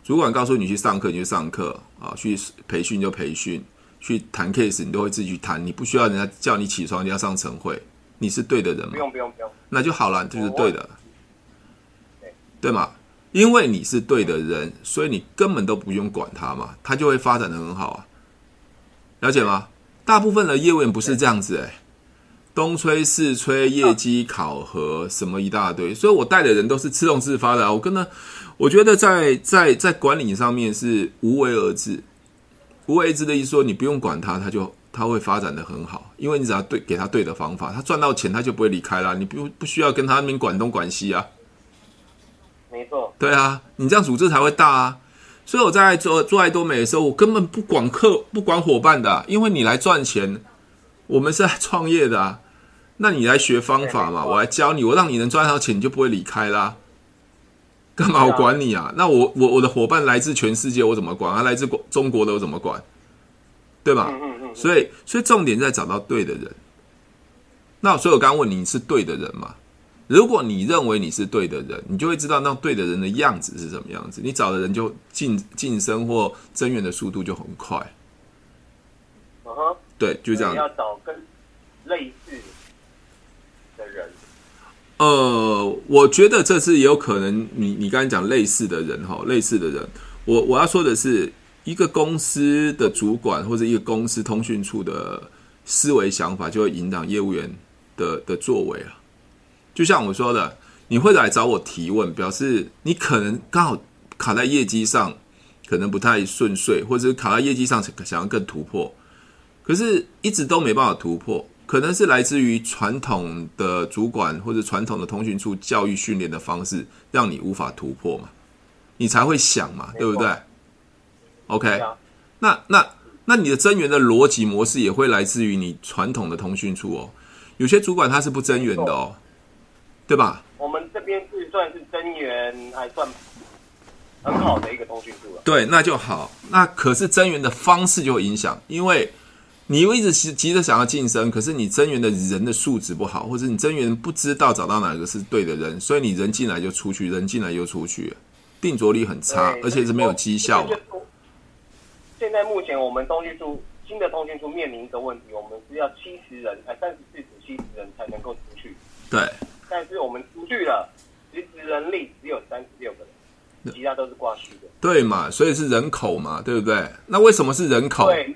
[SPEAKER 1] 主管告诉你去上课你就上课啊，去培训就培训，去谈 case 你都会自己去谈，你不需要人家叫你起床你要上晨会，你是对的人吗？不用不用不用，那就好了，就是对的，对对吗？因为你是对的人，所以你根本都不用管他嘛，他就会发展的很好啊，了解吗？大部分的业务员不是这样子哎。东吹西吹，业绩考核什么一大堆，所以我带的人都是自动自发的啊。我跟他，我觉得在在在管理上面是无为而治，无为而治的意思说你不用管他，他就他会发展的很好，因为你只要对给他对的方法，他赚到钱他就不会离开了，你不不需要跟他那边管东管西啊。没错，对啊，你这样组织才会大啊。所以我在做做爱多美的时候，我根本不管客不管伙伴的啊，因为你来赚钱，我们是来创业的啊。那你来学方法嘛，我来教你，我让你能赚到钱，你就不会离开啦。干嘛我管你啊？那我我我的伙伴来自全世界，我怎么管？他来自国中国的，我怎么管？对吧？所以所以重点在找到对的人。那所以我刚刚问你，你是对的人吗？如果你认为你是对的人，你就会知道那对的人的样子是什么样子。你找的人就晋晋升或增援的速度就很快。嗯哼，对，就这样。要找跟类似。呃，我觉得这是有可能你。你刚才讲类似的人哈，类似的人，我我要说的是，一个公司的主管或者一个公司通讯处的思维想法，就会引导业务员的的作为啊。就像我说的，你会来找我提问，表示你可能刚好卡在业绩上，可能不太顺遂，或者是卡在业绩上想要更突破，可是一直都没办法突破。可能是来自于传统的主管或者传统的通讯处教育训练的方式，让你无法突破嘛，你才会想嘛，对不对？OK，那那那你的增援的逻辑模式也会来自于你传统的通讯处哦。有些主管他是不增援的哦，对吧？我们这边是算是增援还算很好的一个通讯处了。对，那就好。那可是增援的方式就会影响，因为。你又一直急急着想要晋升，可是你增援的人的素质不好，或者你增援不知道找到哪个是对的人，所以你人进来就出去，人进来又出去，定着力很差，而且是没有绩效嘛。
[SPEAKER 2] 现在目前我们通讯处新的通讯处面临一个问题，我们是要七十人，哎，三十四至七十人才能够出去。
[SPEAKER 1] 对。
[SPEAKER 2] 但是我们出去了，实质人力只有三十六个人，其他都是挂虚的。
[SPEAKER 1] 对嘛，所以是人口嘛，对不对？那为什么是人口？
[SPEAKER 2] 对。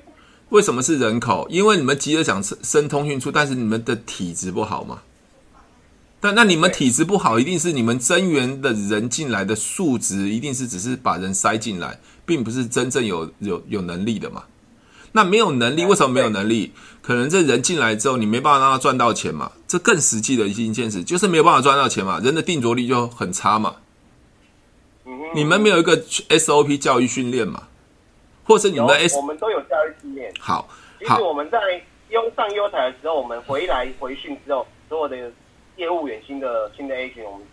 [SPEAKER 1] 为什么是人口？因为你们急着想升通讯处，但是你们的体质不好嘛。但那你们体质不好，一定是你们增援的人进来的数值，一定是只是把人塞进来，并不是真正有有有能力的嘛。那没有能力，为什么没有能力？可能这人进来之后，你没办法让他赚到钱嘛。这更实际的一件事，就是没有办法赚到钱嘛。人的定着力就很差嘛。你们没有一个 SOP 教育训练嘛？或是你们的 S，
[SPEAKER 2] 我们都有教育训练。
[SPEAKER 1] 好，
[SPEAKER 2] 其实我们在优上优台的时候，我们回来回训之后，所有的业务员新的新的 A 群，我们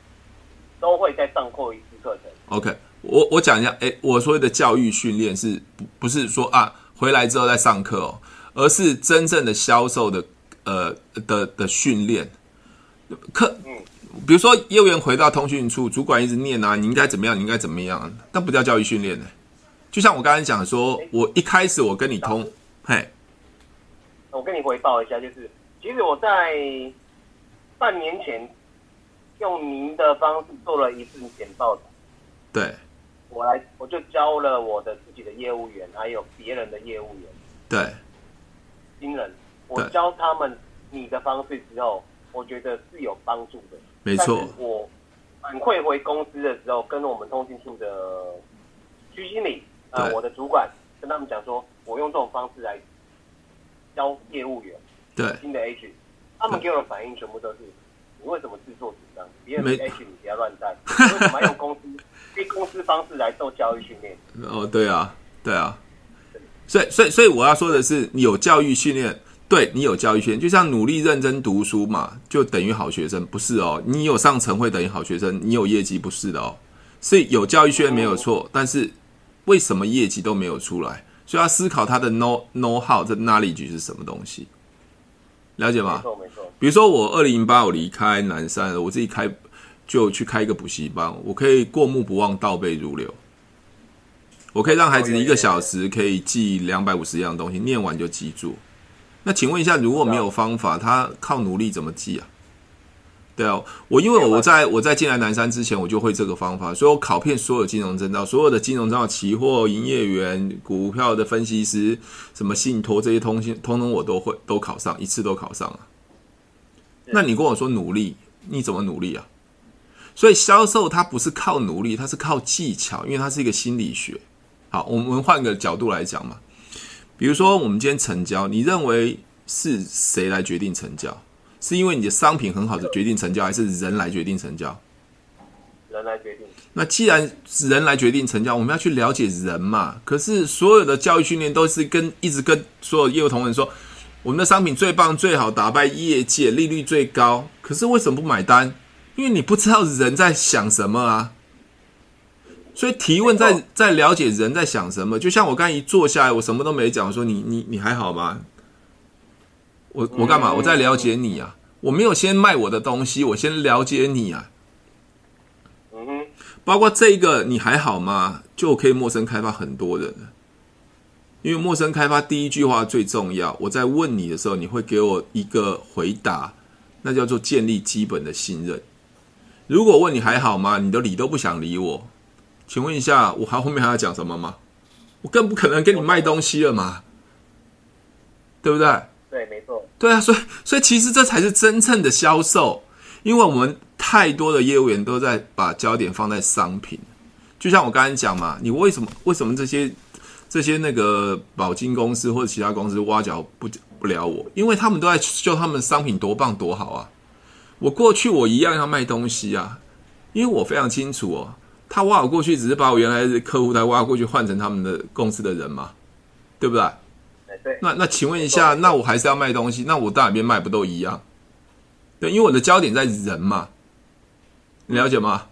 [SPEAKER 2] 都会再上过一次课程。
[SPEAKER 1] OK，我我讲一下，哎，我所谓的教育训练是不不是说啊回来之后再上课哦，而是真正的销售的呃的的训练课。嗯，比如说业务员回到通讯处，主管一直念啊，你应该怎么样，你应该怎么样，那不叫教育训练呢。就像我刚才讲说，我一开始我跟你通，嘿，
[SPEAKER 2] 我跟你回报一下，就是其实我在半年前用您的方式做了一次简报。的，
[SPEAKER 1] 对，
[SPEAKER 2] 我来我就教了我的自己的业务员，还有别人的业务员，
[SPEAKER 1] 对，
[SPEAKER 2] 新人，我教他们你的方式之后，我觉得是有帮助的，
[SPEAKER 1] 没错，
[SPEAKER 2] 我反馈回公司的时候，跟我们通讯处的徐经理。呃，我的主管跟他们讲说，我用这种方式来教业务员，
[SPEAKER 1] 对
[SPEAKER 2] 新的 H，他们给我的反应全部都是，你为什么自作主张？别人的 H 你不要乱带，为什么要用公司非公司方式来做教育训练？[laughs]
[SPEAKER 1] 哦，对啊，对啊，所以所以所以我要说的是，你有教育训练，对你有教育训练，就像努力认真读书嘛，就等于好学生，不是哦？你有上层会等于好学生，你有业绩不是的哦，所以有教育训练没有错，但是。为什么业绩都没有出来？所以要思考他的 know know how 这 knowledge 是什么东西，了解吗？
[SPEAKER 2] 没错没错。
[SPEAKER 1] 比如说我二零零八我离开南山了，我自己开就去开一个补习班，我可以过目不忘，倒背如流。我可以让孩子一个小时可以记两百五十样东西，念完就记住。那请问一下，如果没有方法，他靠努力怎么记啊？对啊，我因为我在我在进来南山之前，我就会这个方法，所以我考遍所有金融证照，所有的金融证照、期货、营业员、股票的分析师、什么信托这些通信，通通我都会都考上，一次都考上了。那你跟我说努力，你怎么努力啊？所以销售它不是靠努力，它是靠技巧，因为它是一个心理学。好，我们换个角度来讲嘛，比如说我们今天成交，你认为是谁来决定成交？是因为你的商品很好的决定成交，还是人来决定成交？
[SPEAKER 2] 人来决定。
[SPEAKER 1] 那既然是人来决定成交，我们要去了解人嘛。可是所有的教育训练都是跟一直跟所有业务同仁说，我们的商品最棒最好，打败业界，利率最高。可是为什么不买单？因为你不知道人在想什么啊。所以提问在在了解人在想什么。就像我刚才一坐下来，我什么都没讲，我说你你你还好吗？我我干嘛？我在了解你啊！我没有先卖我的东西，我先了解你啊。
[SPEAKER 2] 嗯哼，
[SPEAKER 1] 包括这个你还好吗？就可以陌生开发很多人了。因为陌生开发第一句话最重要。我在问你的时候，你会给我一个回答，那叫做建立基本的信任。如果问你还好吗？你都理都不想理我，请问一下，我还后面还要讲什么吗？我更不可能跟你卖东西了嘛，对不对？
[SPEAKER 2] 对，没错。
[SPEAKER 1] 对啊，所以所以其实这才是真正的销售，因为我们太多的业务员都在把焦点放在商品，就像我刚才讲嘛，你为什么为什么这些这些那个保金公司或者其他公司挖角不不了我？因为他们都在秀他们商品多棒多好啊！我过去我一样要卖东西啊，因为我非常清楚哦，他挖我过去只是把我原来的客户来挖过去换成他们的公司的人嘛，对不对？那那请问一下，那我还是要卖东西，那我到哪边卖不都一样？对，因为我的焦点在人嘛，你了解吗？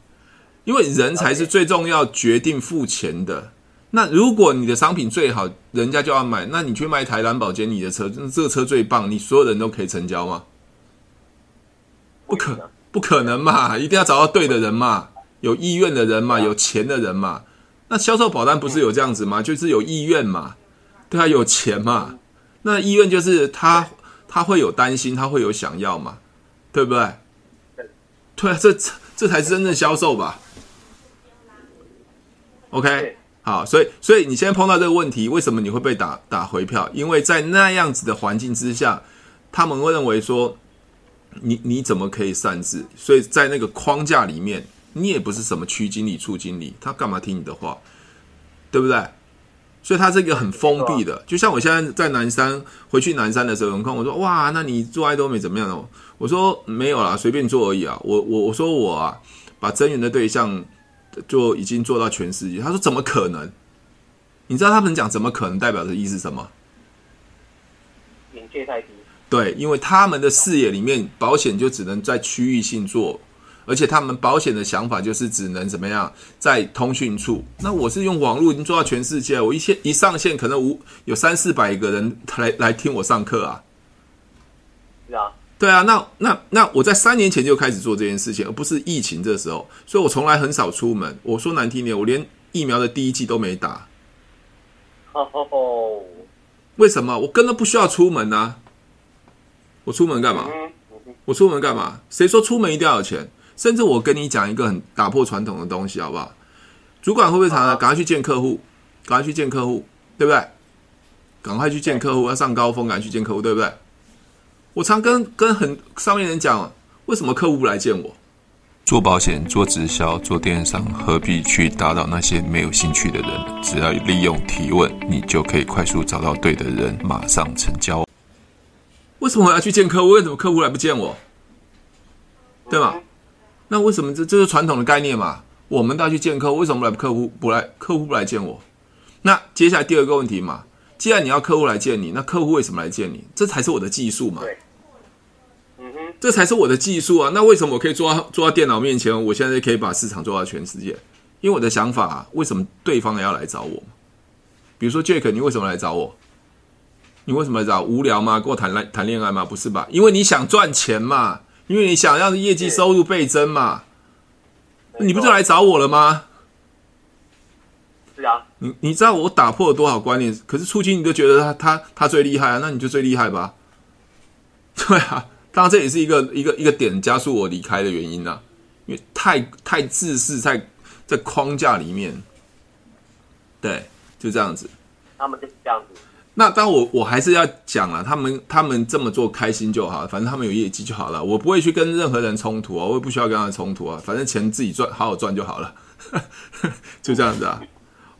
[SPEAKER 1] 因为人才是最重要决定付钱的。那如果你的商品最好，人家就要买，那你去卖台蓝宝坚尼的车，这个车最棒，你所有人都可以成交吗？不可不可能嘛，一定要找到对的人嘛，有意愿的人嘛，有钱的人嘛。那销售保单不是有这样子吗？就是有意愿嘛。对啊，有钱嘛。那医院就是他他会有担心，他会有想要嘛，对不对？对啊，这这才是真正销售吧。OK，好，所以所以你现在碰到这个问题，为什么你会被打打回票？因为在那样子的环境之下，他们会认为说你你怎么可以擅自？所以在那个框架里面，你也不是什么区经理、处经理，他干嘛听你的话？对不对？所以他这个很封闭的，就像我现在在南山回去南山的时候，有人看我说：“哇，那你做爱多美怎么样哦？”我说：“没有啦，随便做而已啊。我”我我我说我啊，把增员的对象就已经做到全世界。他说：“怎么可能？”你知道他们讲“怎么可能”代表的意思是什么？
[SPEAKER 2] 眼界太低。
[SPEAKER 1] 对，因为他们的视野里面，保险就只能在区域性做。而且他们保险的想法就是只能怎么样，在通讯处。那我是用网络已经做到全世界，我一线一上线，可能五有三四百个人来来听我上课啊。
[SPEAKER 2] 是啊，
[SPEAKER 1] 对啊，那那那我在三年前就开始做这件事情，而不是疫情这时候，所以我从来很少出门。我说难听点，我连疫苗的第一剂都没打。
[SPEAKER 2] 哦哦哦，
[SPEAKER 1] 为什么？我根本不需要出门啊。我出门干嘛？我出门干嘛？谁说出门一定要有钱？甚至我跟你讲一个很打破传统的东西，好不好？主管会不会常常赶快去见客户？赶快去见客户，对不对？赶快去见客户，要上高峰，赶快去见客户，对不对？我常跟跟很上面人讲，为什么客户不来见我？
[SPEAKER 3] 做保险、做直销、做电商，何必去打扰那些没有兴趣的人？只要利用提问，你就可以快速找到对的人，马上成交。
[SPEAKER 1] 为什么我要去见客户？为什么客户来不见我？对吗？那为什么这这是传统的概念嘛？我们都要去见客户，为什么来客户不来？客户不来见我？那接下来第二个问题嘛，既然你要客户来见你，那客户为什么来见你？这才是我的技术嘛。
[SPEAKER 2] 对，嗯哼，
[SPEAKER 1] 这才是我的技术啊。那为什么我可以坐到坐到电脑面前？我现在可以把市场做到全世界？因为我的想法啊，为什么对方也要来找我？比如说 Jack，你为什么来找我？你为什么来找？无聊吗？跟我谈恋谈恋爱吗？不是吧？因为你想赚钱嘛。因为你想要业绩收入倍增嘛，你不就来找我了吗？
[SPEAKER 2] 是啊，
[SPEAKER 1] 你你知道我打破了多少观念？可是初期你都觉得他他他最厉害啊，那你就最厉害吧。[laughs] 对啊，当然这也是一个一个一个点加速我离开的原因啊，因为太太自私，在在框架里面，对，就这样子。
[SPEAKER 2] 他们就是这样子。
[SPEAKER 1] 那当我我还是要讲了，他们他们这么做开心就好，反正他们有业绩就好了，我不会去跟任何人冲突啊，我也不需要跟他们冲突啊，反正钱自己赚，好好赚就好了，[laughs] 就这样子啊。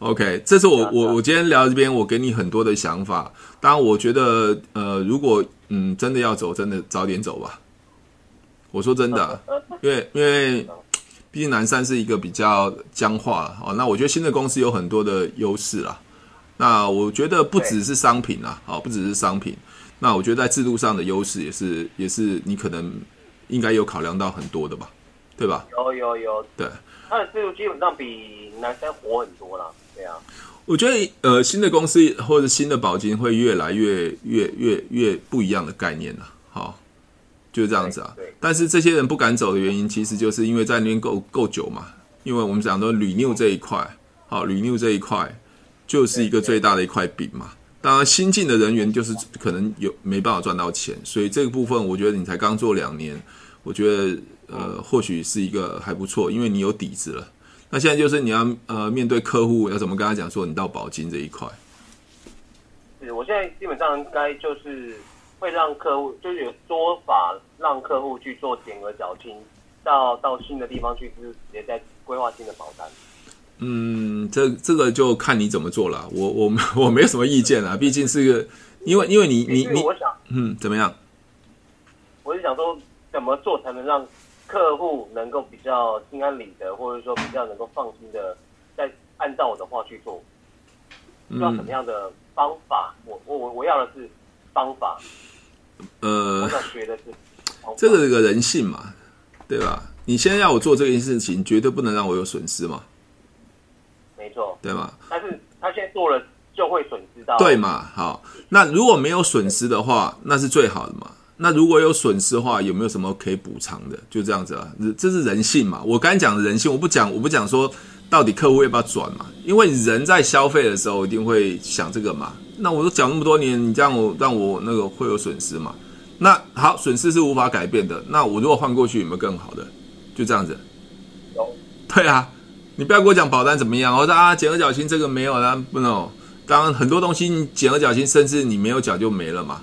[SPEAKER 1] OK，这是我我我今天聊这边，我给你很多的想法。当然，我觉得呃，如果嗯真的要走，真的早点走吧。我说真的啊，[laughs] 因为因为毕竟南山是一个比较僵化哦，那我觉得新的公司有很多的优势啦。那我觉得不只是商品啊，好，不只是商品。那我觉得在制度上的优势也是，也是你可能应该有考量到很多的吧，对吧？
[SPEAKER 2] 有有有，
[SPEAKER 1] 对，
[SPEAKER 2] 它的制度基本上比南山活很多啦，对啊。
[SPEAKER 1] 我觉得呃，新的公司或者新的保金会越来越越越越不一样的概念了，好，就是这样子啊。但是这些人不敢走的原因，其实就是因为在那边够够久嘛，因为我们讲说 renew 这一块，好，renew 这一块。就是一个最大的一块饼嘛。当然，新进的人员就是可能有没办法赚到钱，所以这个部分我觉得你才刚做两年，我觉得呃或许是一个还不错，因为你有底子了。那现在就是你要呃面对客户要怎么跟他讲说你到保金这一块。
[SPEAKER 2] 是，我现在基本上应该就是会让客户就是有说法让客户去做减额缴清，到到新的地方去，就是直接在规划新的保单。
[SPEAKER 1] 嗯，这这个就看你怎么做了。我我 [laughs] 我没有什么意见啊，毕竟是个，因为因为你你你，
[SPEAKER 2] 我想，
[SPEAKER 1] 嗯，怎么样？
[SPEAKER 2] 我是想说，怎么做才能让客户能够比较心安理得，或者说比较能够放心的，在按照我的话去做？需要什么样的方法？嗯、我我我我要的是方法。呃，我想学的是
[SPEAKER 1] 这个这个人性嘛，对吧？你现在要我做这件事情，绝对不能让我有损失嘛。对吗？
[SPEAKER 2] 但是他现在做了就会损失到。
[SPEAKER 1] 对嘛？好，那如果没有损失的话，那是最好的嘛。那如果有损失的话，有没有什么可以补偿的？就这样子啊，这是人性嘛。我刚才讲的人性，我不讲，我不讲说到底客户要不要转嘛。因为人在消费的时候一定会想这个嘛，那我都讲那么多年，你这样我让我那个会有损失嘛？那好，损失是无法改变的。那我如果换过去，有没有更好的？就这样子。
[SPEAKER 2] 有。
[SPEAKER 1] 对啊，你不要跟我讲保单怎么样。我说啊，减额缴清这个没有啦，不能。当然很多东西你减额缴清，甚至你没有缴就没了嘛，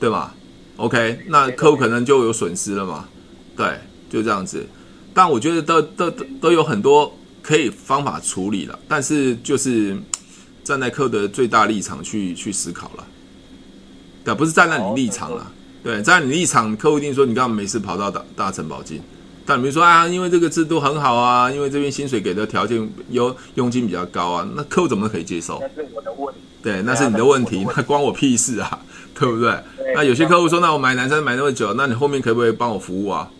[SPEAKER 1] 对吧？OK，那客户可能就有损失了嘛。对，就这样子。但我觉得都都都有很多可以方法处理了，但是就是站在客户的最大立场去去思考了。对，不是站在你立场了。对，站在你立场，客户一定说你干嘛没事跑到大大城保金？但比如说啊，因为这个制度很好啊，因为这边薪水给的条件佣佣金比较高啊，那客户怎么可以接受？
[SPEAKER 2] 那是我的问题。
[SPEAKER 1] 对，那是你的问题，那关我屁事啊，[laughs] 对不对？那有些客户说，那我买南山买那么久，那你后面可不可以帮我服务啊？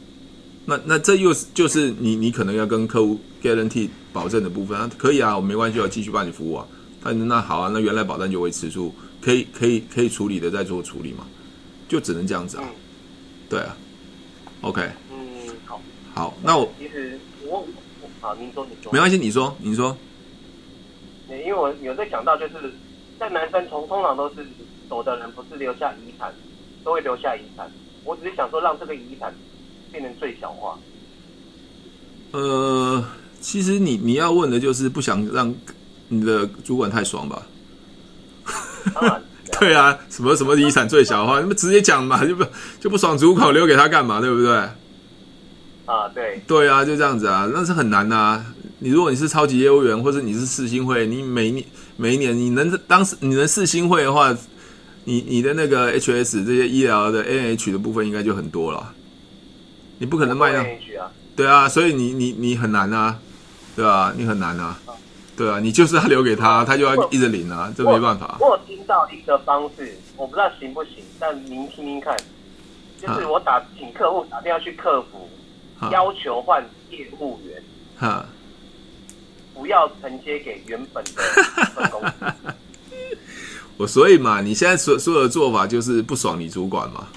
[SPEAKER 1] 那那这又是就是你你可能要跟客户 guarantee 保证的部分啊，可以啊，我没关系，我继续帮你服务啊。那那好啊，那原来保单就维持住，可以可以可以处理的再做处理嘛，就只能这样子啊。对啊，OK。好，那我
[SPEAKER 2] 其实我好，您说你说，
[SPEAKER 1] 没关系，你说你说。
[SPEAKER 2] 因为我有在想到，就是在男生从通常都是走的人，不是留下遗产，都会留下遗产。我只是想说，让这个遗产变成最小化。
[SPEAKER 1] 呃，其实你你要问的就是不想让你的主管太爽吧？
[SPEAKER 2] 当然，[laughs]
[SPEAKER 1] 对啊，什么什么遗产最小化，你们直接讲嘛，就不就不爽主管留给他干嘛？对不对？
[SPEAKER 2] 啊，对，
[SPEAKER 1] 对啊，就这样子啊，那是很难呐、啊。你如果你是超级业务员，或者你是四星会，你每年每一年你能当时你能四星会的话，你你的那个 HS 这些医疗的 NH 的部分应该就很多了。你不可能卖掉，
[SPEAKER 2] 啊
[SPEAKER 1] 对啊，所以你你你很难啊，对啊，你很难啊，对啊，你就是要留给他，他就要一直领啊，这没办法。
[SPEAKER 2] 我有听到一个方式，我不知道行不行，但您听听看，就是我打请客户打电话去客服。要求换业务员，哈，不要承接给原本的 [laughs] 分公司。
[SPEAKER 1] 我所以嘛，你现在所所有的做法就是不爽你主管嘛？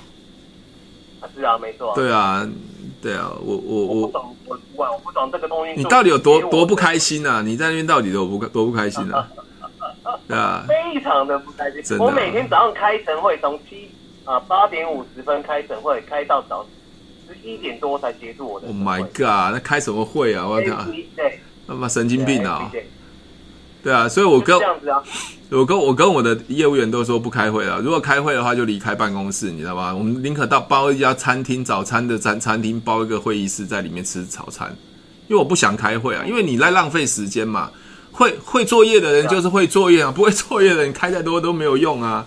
[SPEAKER 2] 啊，是啊，没错。
[SPEAKER 1] 对啊，对啊，我我我，
[SPEAKER 2] 我不懂，我主管我不懂这个东西。
[SPEAKER 1] 你到底有多多不开心啊？你在那边到底多不多不开心啊？[laughs] 对啊，
[SPEAKER 2] 非常的不开心。我每天早上开晨会，从七啊八点五十分开晨会，开到早。十一点多才结束我的。Oh my god！那开什么会啊？我靠！他妈神经病啊！对啊，所以我跟我跟我跟我的业务员都说不开会了。如果开会的话，就离开办公室，你知道吗？我们宁可到包一家餐厅，早餐的餐餐厅包一个会议室，在里面吃早餐。因为我不想开会啊，因为你在浪费时间嘛。会会作业的人就是会作业啊，[laughs] 不会作业的人开再多都没有用啊。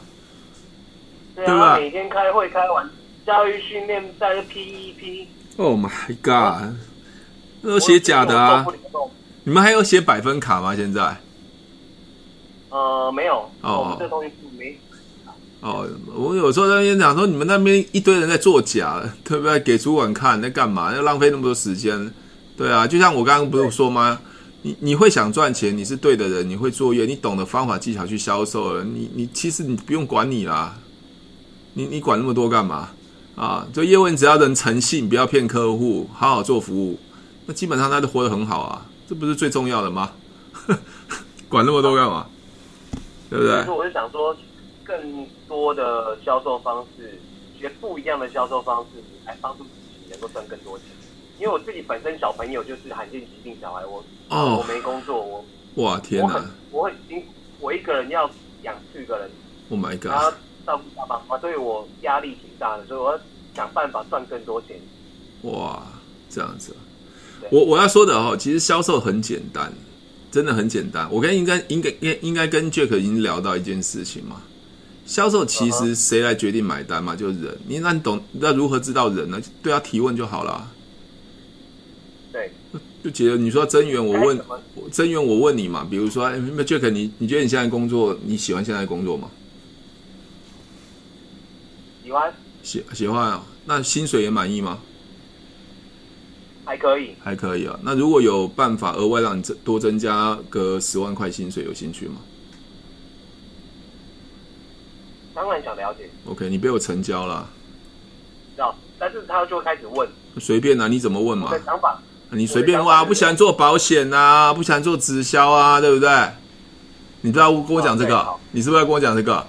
[SPEAKER 2] 对啊，每天开会开完。教育训练在 PEP，Oh
[SPEAKER 1] my God，那都写假的啊！你们还有写百分卡吗？现在？
[SPEAKER 2] 呃，没有。哦，这东西没。
[SPEAKER 1] 哦，我有时候在那边讲说，你们那边一堆人在作假，对不对？给主管看，在干嘛？要浪费那么多时间？对啊，就像我刚刚不是说吗？你你会想赚钱，你是对的人，你会作业，你懂得方法技巧去销售了，你你其实你不用管你啦，你你管那么多干嘛？啊，就业务员只要能诚信，不要骗客户，好好做服务，那基本上他都活得很好啊，这不是最重要的吗？[laughs] 管那么多干嘛？对不对？
[SPEAKER 2] 其实我是想说，更多的销售方式，学不一样的销售方式，来帮助自己能够赚更多钱。因为我自己本身小朋友就是罕见疾病小孩，我哦，我没工作，我
[SPEAKER 1] 哇天哪，
[SPEAKER 2] 我很辛苦，我一个人要养四个人
[SPEAKER 1] ，Oh my God。
[SPEAKER 2] 照顾爸爸妈妈，所以我压力挺大的，所以我要想办法赚更多钱。
[SPEAKER 1] 哇，这样子，我我要说的哦，其实销售很简单，真的很简单。我跟应该应该应应该跟 Jack 已经聊到一件事情嘛，销售其实谁来决定买单嘛？就是人。你那你懂那如何知道人呢？对他提问就好了。
[SPEAKER 2] 对，
[SPEAKER 1] 就觉得你说增员，我问增员，我问你嘛，比如说，哎，Jack，你你觉得你现在工作你喜欢现在工作吗？
[SPEAKER 2] 喜欢
[SPEAKER 1] 喜喜欢啊，那薪水也满意吗？
[SPEAKER 2] 还可以，
[SPEAKER 1] 还可以啊。那如果有办法额外让你增多增加个十万块薪水，有兴趣吗？
[SPEAKER 2] 当然想了解。
[SPEAKER 1] OK，你被我成交了。
[SPEAKER 2] 知道，但是他就会开始问。
[SPEAKER 1] 随便啊，你怎么问嘛？
[SPEAKER 2] 想法，
[SPEAKER 1] 你随便问啊，不喜欢做保险啊，不喜欢做直销啊，对不对？你不知道跟我讲这个？
[SPEAKER 2] 哦、
[SPEAKER 1] 你是不是要跟我讲这个？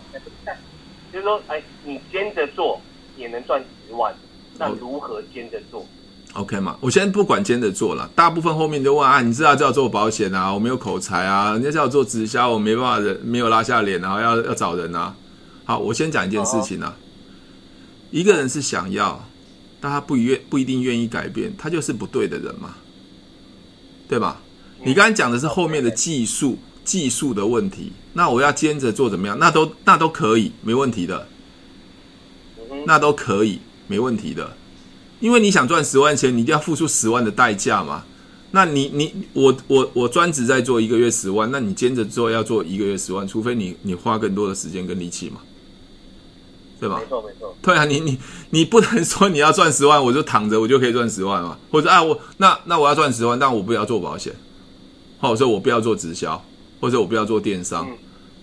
[SPEAKER 2] 就是说，哎，你兼着做也能赚十万，那如何兼着做
[SPEAKER 1] ？OK 嘛，我先不管兼着做了，大部分后面就问啊，你知道叫做保险啊，我没有口才啊，人家叫我做直销，我没办法人没有拉下脸啊，要要找人啊。好，我先讲一件事情啊，哦、一个人是想要，但他不愿不一定愿意改变，他就是不对的人嘛，对吧？嗯、你刚才讲的是后面的技术。技术的问题，那我要兼着做怎么样？那都那都可以，没问题的，那都可以，没问题的。因为你想赚十万钱，你一定要付出十万的代价嘛。那你你我我我专职在做一个月十万，那你兼着做要做一个月十万，除非你你花更多的时间跟力气嘛，对吧？
[SPEAKER 2] 没错没错。
[SPEAKER 1] 对啊，你你你不能说你要赚十万，我就躺着我就可以赚十万嘛？或者啊我那那我要赚十万，但我不要做保险，或者说我不要做直销。或者我不要做电商，嗯、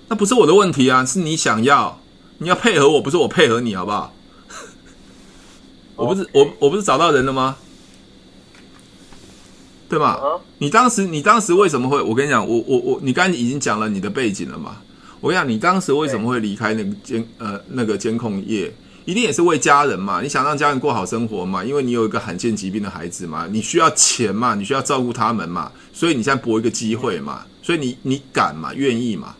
[SPEAKER 1] 那不是我的问题啊，是你想要，你要配合我，不是我配合你，好不好？我不是我我不是找到人了吗？对吗？Uh huh. 你当时你当时为什么会？我跟你讲，我我我，你刚才已经讲了你的背景了嘛？我跟你讲，你当时为什么会离开那个监呃那个监控业？一定也是为家人嘛？你想让家人过好生活嘛？因为你有一个罕见疾病的孩子嘛？你需要钱嘛？你需要照顾他们嘛？所以你现在搏一个机会嘛？所以你你敢嘛？愿意嘛？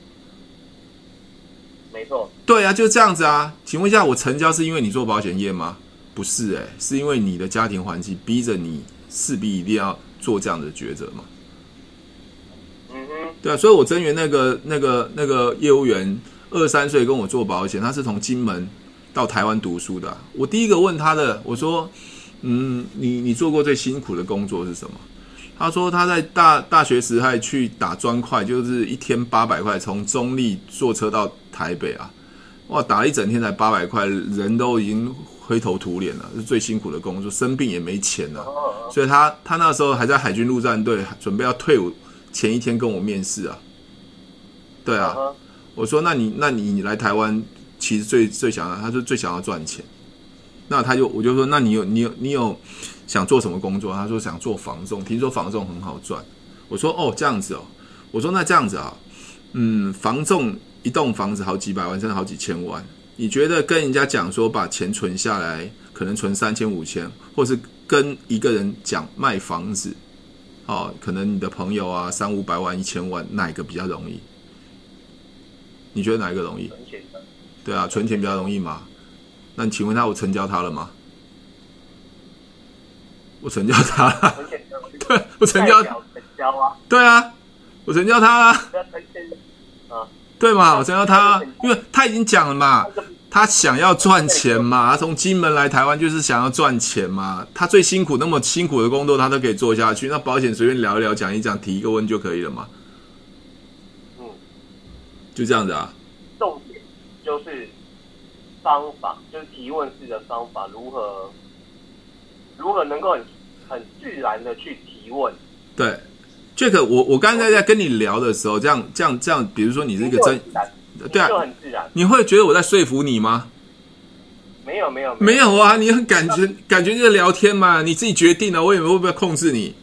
[SPEAKER 2] 没错。
[SPEAKER 1] 对啊，就这样子啊。请问一下，我成交是因为你做保险业吗？不是诶、欸，是因为你的家庭环境逼着你势必一定要做这样的抉择嘛。
[SPEAKER 2] 嗯哼。
[SPEAKER 1] 对啊，所以我增援那个那个那个业务员二三岁跟我做保险，他是从金门到台湾读书的、啊。我第一个问他的，我说：“嗯，你你做过最辛苦的工作是什么？”他说他在大大学时还去打砖块，就是一天八百块，从中立坐车到台北啊，哇，打了一整天才八百块，人都已经灰头土脸了，是最辛苦的工作，生病也没钱了，所以他他那时候还在海军陆战队，准备要退伍前一天跟我面试啊，对啊，我说那你那你来台湾，其实最最想要，他说最想要赚钱，那他就我就说那你有你有你有。你有想做什么工作？他说想做房仲，听说房仲很好赚。我说哦，这样子哦。我说那这样子啊，嗯，房仲一栋房子好几百万，甚至好几千万。你觉得跟人家讲说把钱存下来，可能存三千五千，或是跟一个人讲卖房子，哦，可能你的朋友啊，三五百万、一千万，哪一个比较容易？你觉得哪一个容易？对啊，存钱比较容易嘛？那你请问他，我成交他了吗？我成交他了，[laughs] 对，我成交，成交啊，对啊，我成交他了，对嘛，我想要他，因为他已经讲了嘛，他想要赚钱嘛，他从金门来台湾就是想要赚钱嘛，他最辛苦那么辛苦的工作他都可以做下去，那保险随便聊一聊，讲一讲，提一个问就可以了嘛，嗯，就这样子啊，
[SPEAKER 2] 重点就是方法，就是提问式的方法如何。如何能够很很自然的去提问？
[SPEAKER 1] 对，Jack，我我刚才在跟你聊的时候，这样这样这样，比如说你是一个真，对啊，
[SPEAKER 2] 就很自然。
[SPEAKER 1] 你会觉得我在说服你吗？
[SPEAKER 2] 没有没有
[SPEAKER 1] 没有啊，你很感觉感觉就是聊天嘛，你自己决定了，我也会不会控制你？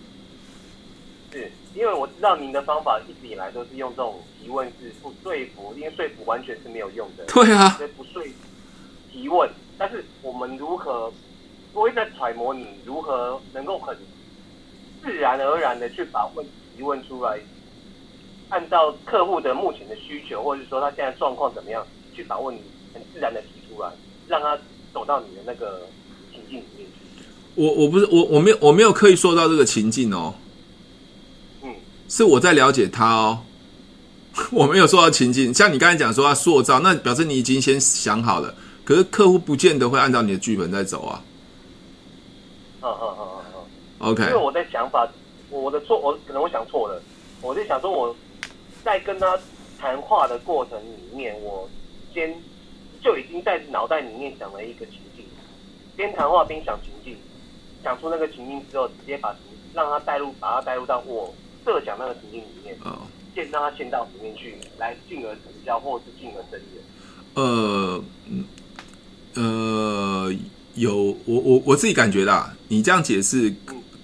[SPEAKER 2] 是因为我知道您的方法一直以来都是用这种提问式不说服，因为说服完全是没有用的。
[SPEAKER 1] 对啊，
[SPEAKER 2] 所以不说服提问，但是我们如何？我会在揣摩你如何能够很自然而然的去把问题提问出来，按照客户的目前的需求，或者说他现在状况怎么样，去把问题很自然的提出来，让他走到你的那个情境里面去。
[SPEAKER 1] 我我不是我我没有我没有刻意说到这个情境哦，嗯，是我在了解他哦，[laughs] 我没有说到情境，像你刚才讲说他塑造，那表示你已经先想好了，可是客户不见得会按照你的剧本在走啊。
[SPEAKER 2] 嗯嗯嗯嗯嗯
[SPEAKER 1] ，OK。
[SPEAKER 2] 因为我在想法，我的错，我可能我想错了。我就想说，我在跟他谈话的过程里面，我先就已经在脑袋里面想了一个情境，边谈话边想情境，想出那个情境之后，直接把让他带入，把他带入到我设想那个情境里面，哦，先让他先到里面去，来进而成交，或是进而生意。
[SPEAKER 1] 呃，呃。有我我我自己感觉的，你这样解释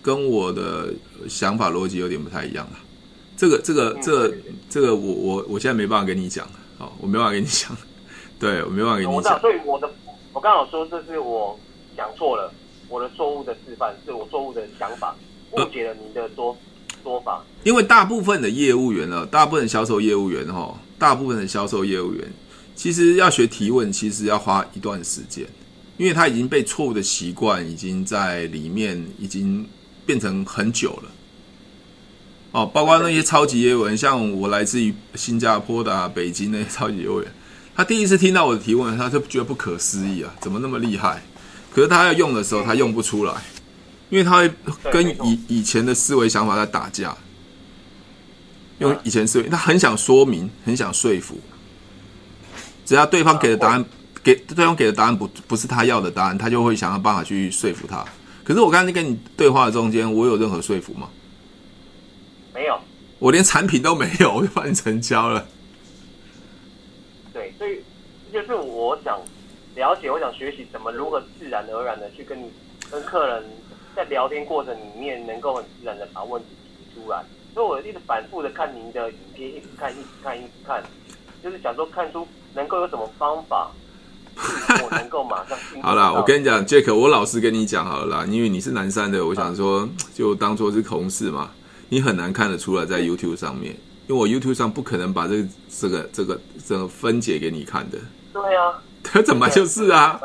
[SPEAKER 1] 跟我的想法逻辑有点不太一样了。这个这个这个这个我我我现在没办法跟你讲，好，我没办法跟你讲，[laughs] 对我没办法跟你讲。
[SPEAKER 2] 所以我的我刚好说这是我讲错了，我的错误的示范是我错误的想法，误解了您的说说法。
[SPEAKER 1] 因为大部分的业务员呢，大部分的销售业务员哈，大部分的销售业务员，其实要学提问，其实要花一段时间，因为他已经被错误的习惯已经在里面已经变成很久了。哦，包括那些超级业务员，像我来自于新加坡的、啊、北京那些超级业务员，他第一次听到我的提问，他就觉得不可思议啊，怎么那么厉害？可是他要用的时候，他用不出来，因为他会跟以以前的思维想法在打架，用以前思维，他很想说明，很想说服，只要对方给的答案，给对方给的答案不不是他要的答案，他就会想要办法去说服他。可是我刚才跟你对话的中间，我有任何说服吗？
[SPEAKER 2] 没有，
[SPEAKER 1] 我连产品都没有，我就帮你成交了。
[SPEAKER 2] 对，所以这就是我想了解，我想学习怎么如何自然而然的去跟你跟客人在聊天过程里面，能够很自然的把问题提出来。所以我一直反复的看您的影片，一直看，一直看，一直看，就是想说看出能够有什么方法，我能够马上。
[SPEAKER 1] 好了，我跟你讲，Jack，我老实跟你讲好了啦，因为你是南山的，我想说就当做是同事嘛。你很难看得出来在 YouTube 上面，因为我 YouTube 上不可能把这个这个这个这个分解给你看的。
[SPEAKER 2] 对啊，
[SPEAKER 1] 他怎么就是啊？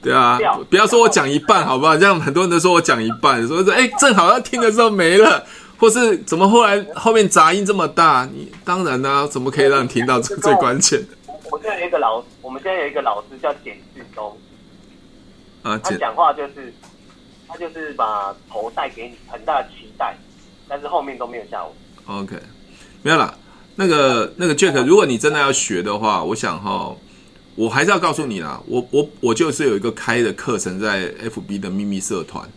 [SPEAKER 1] 对啊，不要说我讲一半好不好？这样很多人都说我讲一半，说是哎，正好要听的时候没了，或是怎么后来后面杂音这么大？你当然呢、啊，怎么可以让你听到最最关键的？
[SPEAKER 2] 我现在有一个老，我们现在有一个老师叫简志东，啊，他讲话就是他就是把头带给你很大的期待。但是后面都没有下文。
[SPEAKER 1] OK，没有啦。那个那个 Jack，如果你真的要学的话，我想哈，我还是要告诉你啦。我我我就是有一个开的课程在 FB 的秘密社团，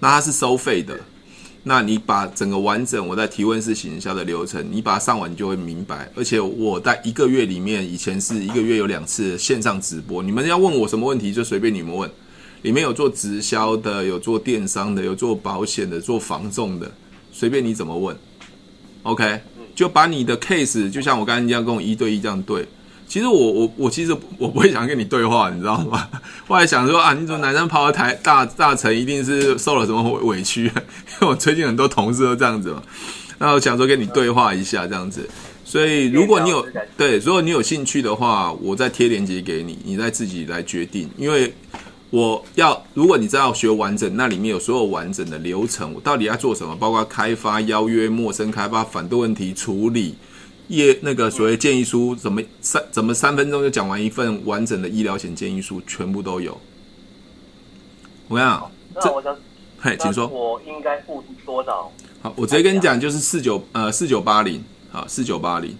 [SPEAKER 1] 那它是收费的。那你把整个完整我在提问式行销的流程，你把它上完，你就会明白。而且我在一个月里面，以前是一个月有两次线上直播，你们要问我什么问题就随便你们问。里面有做直销的，有做电商的，有做保险的，做防重的。随便你怎么问，OK，就把你的 case，就像我刚才一样，跟我一对一这样对。其实我我我其实我不会想跟你对话，你知道吗？[laughs] 后来想说啊，你怎么男生跑到台大大城，一定是受了什么委屈？因 [laughs] 为我最近很多同事都这样子嘛。那我想说跟你对话一下这样子。所以如果你有对，如果你有兴趣的话，我再贴链接给你，你再自己来决定，因为。我要，如果你真要学完整，那里面有所有完整的流程，我到底要做什么？包括开发、邀约、陌生开发、反对问题处理、业那个所谓建议书，怎么三怎么三分钟就讲完一份完整的医疗险建议书，全部都有。我跟你讲，
[SPEAKER 2] 那我想，
[SPEAKER 1] 嘿，请说。
[SPEAKER 2] 我应该付出多少？
[SPEAKER 1] 好，我直接跟你讲，就是四九呃四九八零，好，四九八零。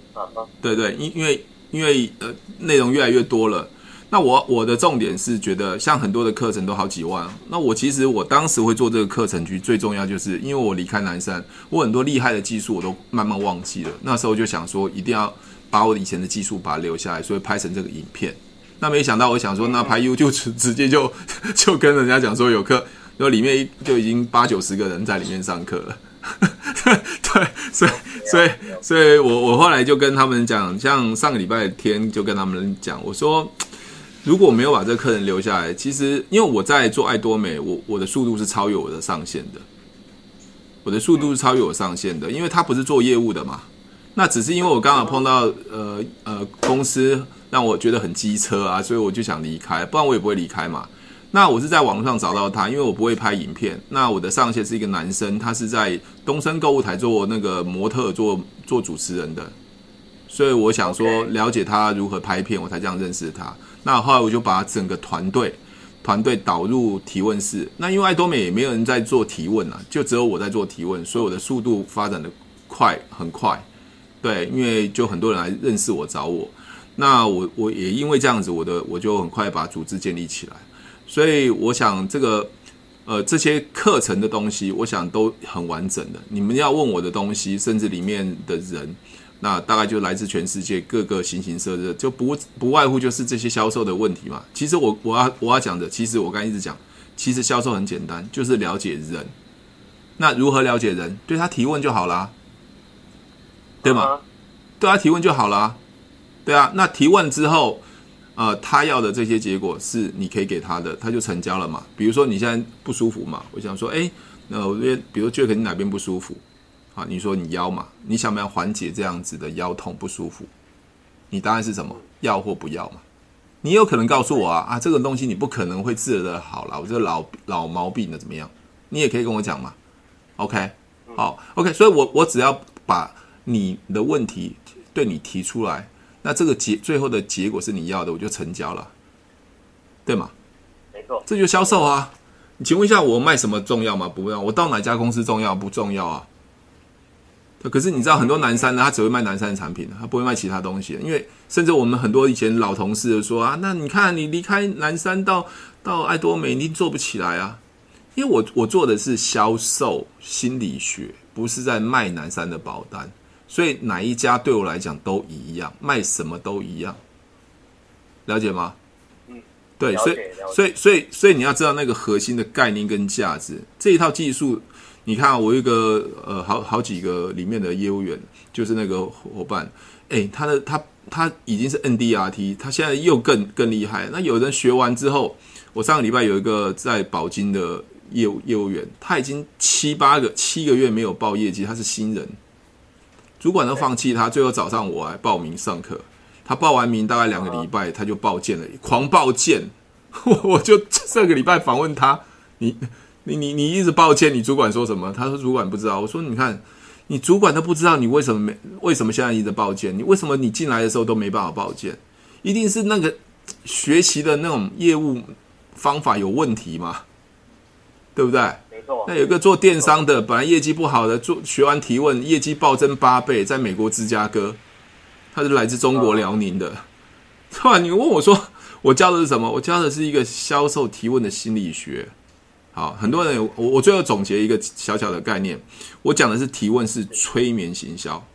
[SPEAKER 1] 对对，因因为因为呃内容越来越多了。那我我的重点是觉得，像很多的课程都好几万。那我其实我当时会做这个课程，其实最重要就是因为我离开南山，我很多厉害的技术我都慢慢忘记了。那时候就想说，一定要把我以前的技术把它留下来，所以拍成这个影片。那没想到，我想说，那拍 U 就直直接就就跟人家讲说有课，然后里面就已经八九十个人在里面上课了。[laughs] 对，所以所以所以我我后来就跟他们讲，像上个礼拜天就跟他们讲，我说。如果没有把这个客人留下来，其实因为我在做爱多美，我我的速度是超越我的上限的，我的速度是超越我上限的，因为他不是做业务的嘛，那只是因为我刚好碰到呃呃公司让我觉得很机车啊，所以我就想离开，不然我也不会离开嘛。那我是在网络上找到他，因为我不会拍影片，那我的上线是一个男生，他是在东森购物台做那个模特，做做主持人的，所以我想说了解他如何拍片，我才这样认识他。那后来我就把整个团队团队导入提问室。那因为爱多美也没有人在做提问啊，就只有我在做提问，所以我的速度发展的快很快。对，因为就很多人来认识我找我。那我我也因为这样子，我的我就很快把组织建立起来。所以我想这个呃这些课程的东西，我想都很完整的。你们要问我的东西，甚至里面的人。那大概就来自全世界各个形形色色，就不不外乎就是这些销售的问题嘛。其实我我要我要讲的，其实我刚才一直讲，其实销售很简单，就是了解人。那如何了解人？对他提问就好啦。对吗？对他提问就好了啊，对啊。那提问之后，呃，他要的这些结果是你可以给他的，他就成交了嘛。比如说你现在不舒服嘛，我想说，哎，那我这边，比如觉得你哪边不舒服？啊，你说你腰嘛，你想不想缓解这样子的腰痛不舒服？你答案是什么？要或不要嘛？你有可能告诉我啊啊，这个东西你不可能会治得好了，我这个老老毛病的怎么样？你也可以跟我讲嘛。OK，好，OK，所以我我只要把你的问题对你提出来，那这个结最后的结果是你要的，我就成交了，对吗？
[SPEAKER 2] 没错，
[SPEAKER 1] 这就销售啊。你请问一下，我卖什么重要吗？不要，我到哪家公司重要不重要啊？可是你知道很多南山呢，他只会卖南山的产品，他不会卖其他东西。因为甚至我们很多以前老同事说啊，那你看你离开南山到到爱多美，你做不起来啊。因为我我做的是销售心理学，不是在卖南山的保单，所以哪一家对我来讲都一样，卖什么都一样，了解吗？
[SPEAKER 2] 嗯，
[SPEAKER 1] 对，所以所以所以所以你要知道那个核心的概念跟价值，这一套技术。你看，我一个呃，好好几个里面的业务员，就是那个伙伴，诶，他的他他已经是 NDRT，他现在又更更厉害。那有人学完之后，我上个礼拜有一个在保金的业务业务员，他已经七八个七个月没有报业绩，他是新人，主管都放弃他，最后找上我来报名上课。他报完名大概两个礼拜，他就报建了，狂报建。[laughs] 我我就上个礼拜访问他，你。你你你一直抱歉，你主管说什么？他说主管不知道。我说你看，你主管都不知道，你为什么没？为什么现在一直抱歉？你为什么你进来的时候都没办法抱歉？一定是那个学习的那种业务方法有问题嘛？对不对？
[SPEAKER 2] 没错。那
[SPEAKER 1] 有一个做电商的，本来业绩不好的，做学完提问，业绩暴增八倍，在美国芝加哥，他是来自中国辽宁的。[laughs] 突然你问我说，我教的是什么？我教的是一个销售提问的心理学。好，很多人有我，我最后总结一个小小的概念，我讲的是提问是催眠行销，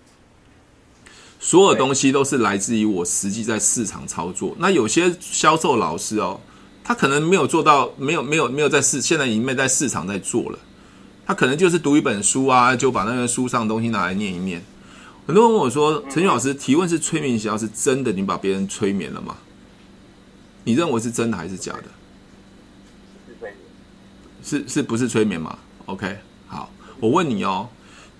[SPEAKER 1] 所有东西都是来自于我实际在市场操作。那有些销售老师哦，他可能没有做到，没有没有没有在市，现在已经没在市场在做了，他可能就是读一本书啊，就把那个书上的东西拿来念一念。很多人问我说：“陈老师，提问是催眠行销是真的？你把别人催眠了吗？你认为是真的还是假的？”是是不是催眠嘛？OK，好，我问你哦，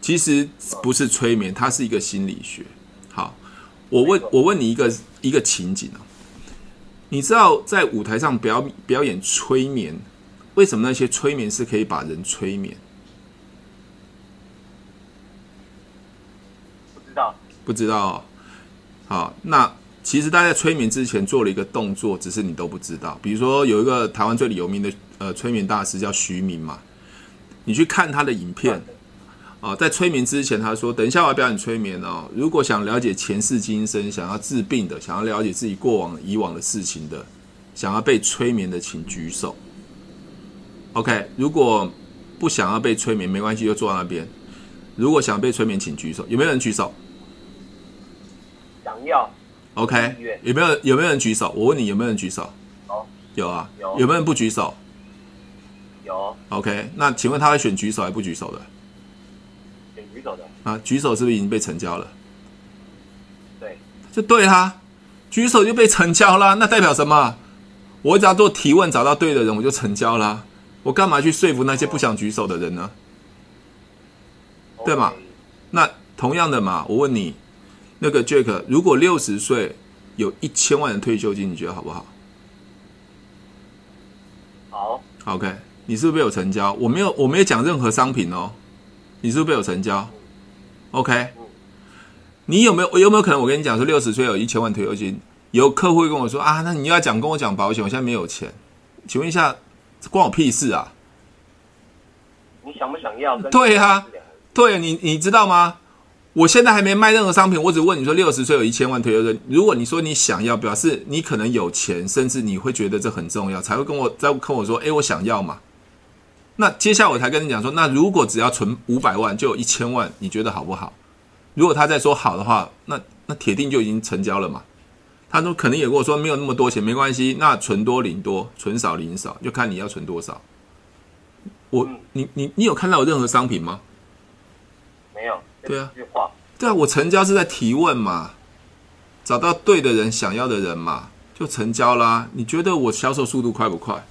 [SPEAKER 1] 其实不是催眠，它是一个心理学。好，我问我问你一个一个情景啊，你知道在舞台上表表演催眠，为什么那些催眠师可以把人催眠？
[SPEAKER 2] 不知道，
[SPEAKER 1] 不知道哦。好，那其实大家在催眠之前做了一个动作，只是你都不知道。比如说有一个台湾最有名的。呃，催眠大师叫徐明嘛，你去看他的影片，啊、在催眠之前，他说：“等一下我要表演催眠哦。如果想了解前世今生，想要治病的，想要了解自己过往以往的事情的，想要被催眠的，请举手。OK，如果不想要被催眠，没关系，就坐在那边。如果想被催眠，请举手。有没有人举手？
[SPEAKER 2] 想要。
[SPEAKER 1] OK，有没有有没有人举手？我问你，有没有人举手？有啊。有。有没有人不举手？
[SPEAKER 2] 有
[SPEAKER 1] ，OK，那请问他会选举手还是不举手的？
[SPEAKER 2] 选举手的
[SPEAKER 1] 啊，举手是不是已经被成交了？
[SPEAKER 2] 对，
[SPEAKER 1] 就对啦，举手就被成交了。那代表什么？我只要做提问，找到对的人，我就成交了。我干嘛去说服那些不想举手的人呢？哦、对吗？那同样的嘛，我问你，那个 Jack，如果六十岁有一千万的退休金，你觉得好不好？
[SPEAKER 2] 好
[SPEAKER 1] ，OK。你是不是被我成交？我没有，我没有讲任何商品哦。你是不是被我成交？OK。你有没有？有没有可能我跟你讲说，六十岁有一千万退休金，有客户会跟我说啊，那你要讲跟我讲保险，我现在没有钱，请问一下，关我屁事啊？
[SPEAKER 2] 你想不想要？
[SPEAKER 1] 对啊，对，你你知道吗？我现在还没卖任何商品，我只问你说六十岁有一千万退休金。如果你说你想要，表示你可能有钱，甚至你会觉得这很重要，才会跟我再跟我说，诶，我想要嘛。那接下来我才跟你讲说，那如果只要存五百万就有一千万，你觉得好不好？如果他在说好的话，那那铁定就已经成交了嘛。他说可能也跟我说没有那么多钱，没关系，那存多领多，存少领少，就看你要存多少。我你你你有看到有任何商品吗？
[SPEAKER 2] 没有。
[SPEAKER 1] 对啊。对啊，我成交是在提问嘛，找到对的人，想要的人嘛，就成交啦。你觉得我销售速度快不快？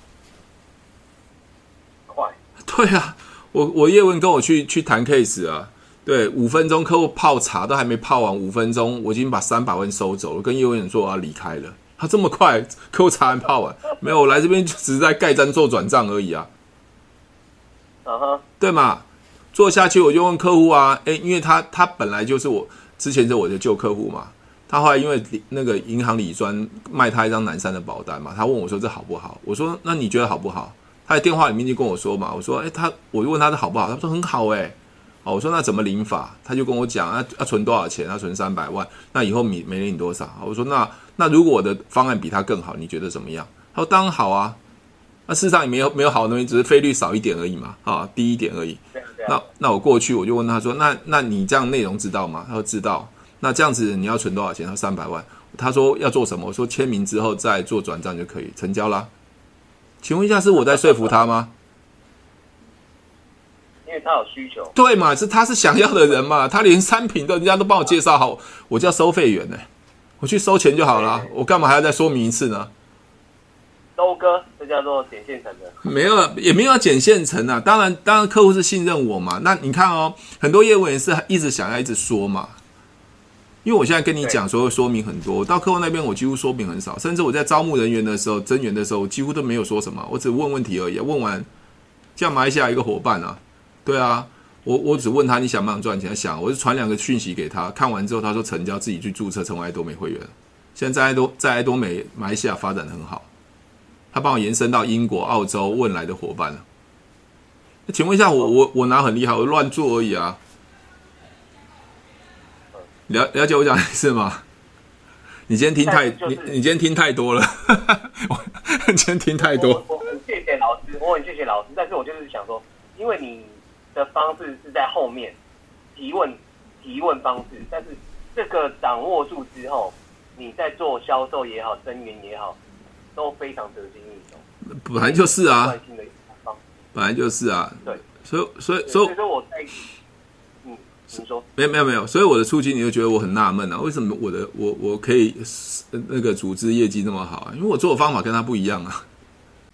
[SPEAKER 2] 快。
[SPEAKER 1] 对啊，我我叶问跟我去去谈 case 啊，对，五分钟客户泡茶都还没泡完，五分钟我已经把三百万收走了，跟叶问说我要离开了。他这么快，客户茶还没泡完，没有，我来这边只是在盖章做转账而已啊。
[SPEAKER 2] 啊哈，
[SPEAKER 1] 对嘛？做下去我就问客户啊，诶，因为他他本来就是我之前是我的旧客户嘛，他后来因为那个银行理专卖他一张南山的保单嘛，他问我说这好不好？我说那你觉得好不好？他在电话里面就跟我说嘛，我说诶，他我就问他的好不好？他说很好诶。哦，我说那怎么领法？他就跟我讲啊，要存多少钱？要存三百万，那以后每每领多少？我说那那如果我的方案比他更好，你觉得怎么样？他说当然好啊。那事实上也没有没有好的东西，只是费率少一点而已嘛，啊，低一点而已。那那我过去我就问他说，那那你这样内容知道吗？他说知道。那这样子你要存多少钱？他说三百万。他说要做什么？我说签名之后再做转账就可以成交啦。请问一下，是我在说服他吗？[laughs]
[SPEAKER 2] 因为他有需求。
[SPEAKER 1] 对嘛？是他是想要的人嘛？他连产品都人家都帮我介绍好，我叫收费员呢，我去收钱就好了，我干嘛还要再说明一次呢？
[SPEAKER 2] 收割，这叫做捡现成的。
[SPEAKER 1] 没有，也没有要捡现成啊。当然，当然，客户是信任我嘛。那你看哦，很多业务员是一直想要一直说嘛。因为我现在跟你讲，所有说明很多，到客户那边我几乎说明很少，甚至我在招募人员的时候、增员的时候，我几乎都没有说什么，我只问问题而已。问完，像马来西亚一个伙伴啊，对啊，我我只问他你想不想赚钱？想，我就传两个讯息给他，看完之后他说成交，自己去注册成为爱多美会员。现在在爱多在爱多美马来西亚发展很好。他帮我延伸到英国、澳洲汶来的伙伴了。那请问一下，我我我哪很厉害？我乱做而已啊。了了解我讲的意思吗？你今天听太你你今天听太多了。[laughs] 我今天听太多。
[SPEAKER 2] 我很谢谢老师，我很谢谢老师，但是我就是想说，因为你的方式是在后面提问提问方式，但是这个掌握住之后，你在做销售也好，增援也好。都非常得心应手，
[SPEAKER 1] 本来就是啊，本来就是啊，
[SPEAKER 2] 对，
[SPEAKER 1] 所以所以所以
[SPEAKER 2] 说我在，嗯，你说，
[SPEAKER 1] 没有没有没有，所以我的初期你就觉得我很纳闷啊，为什么我的我我可以那个组织业绩那么好啊？因为我做的方法跟他不一样啊。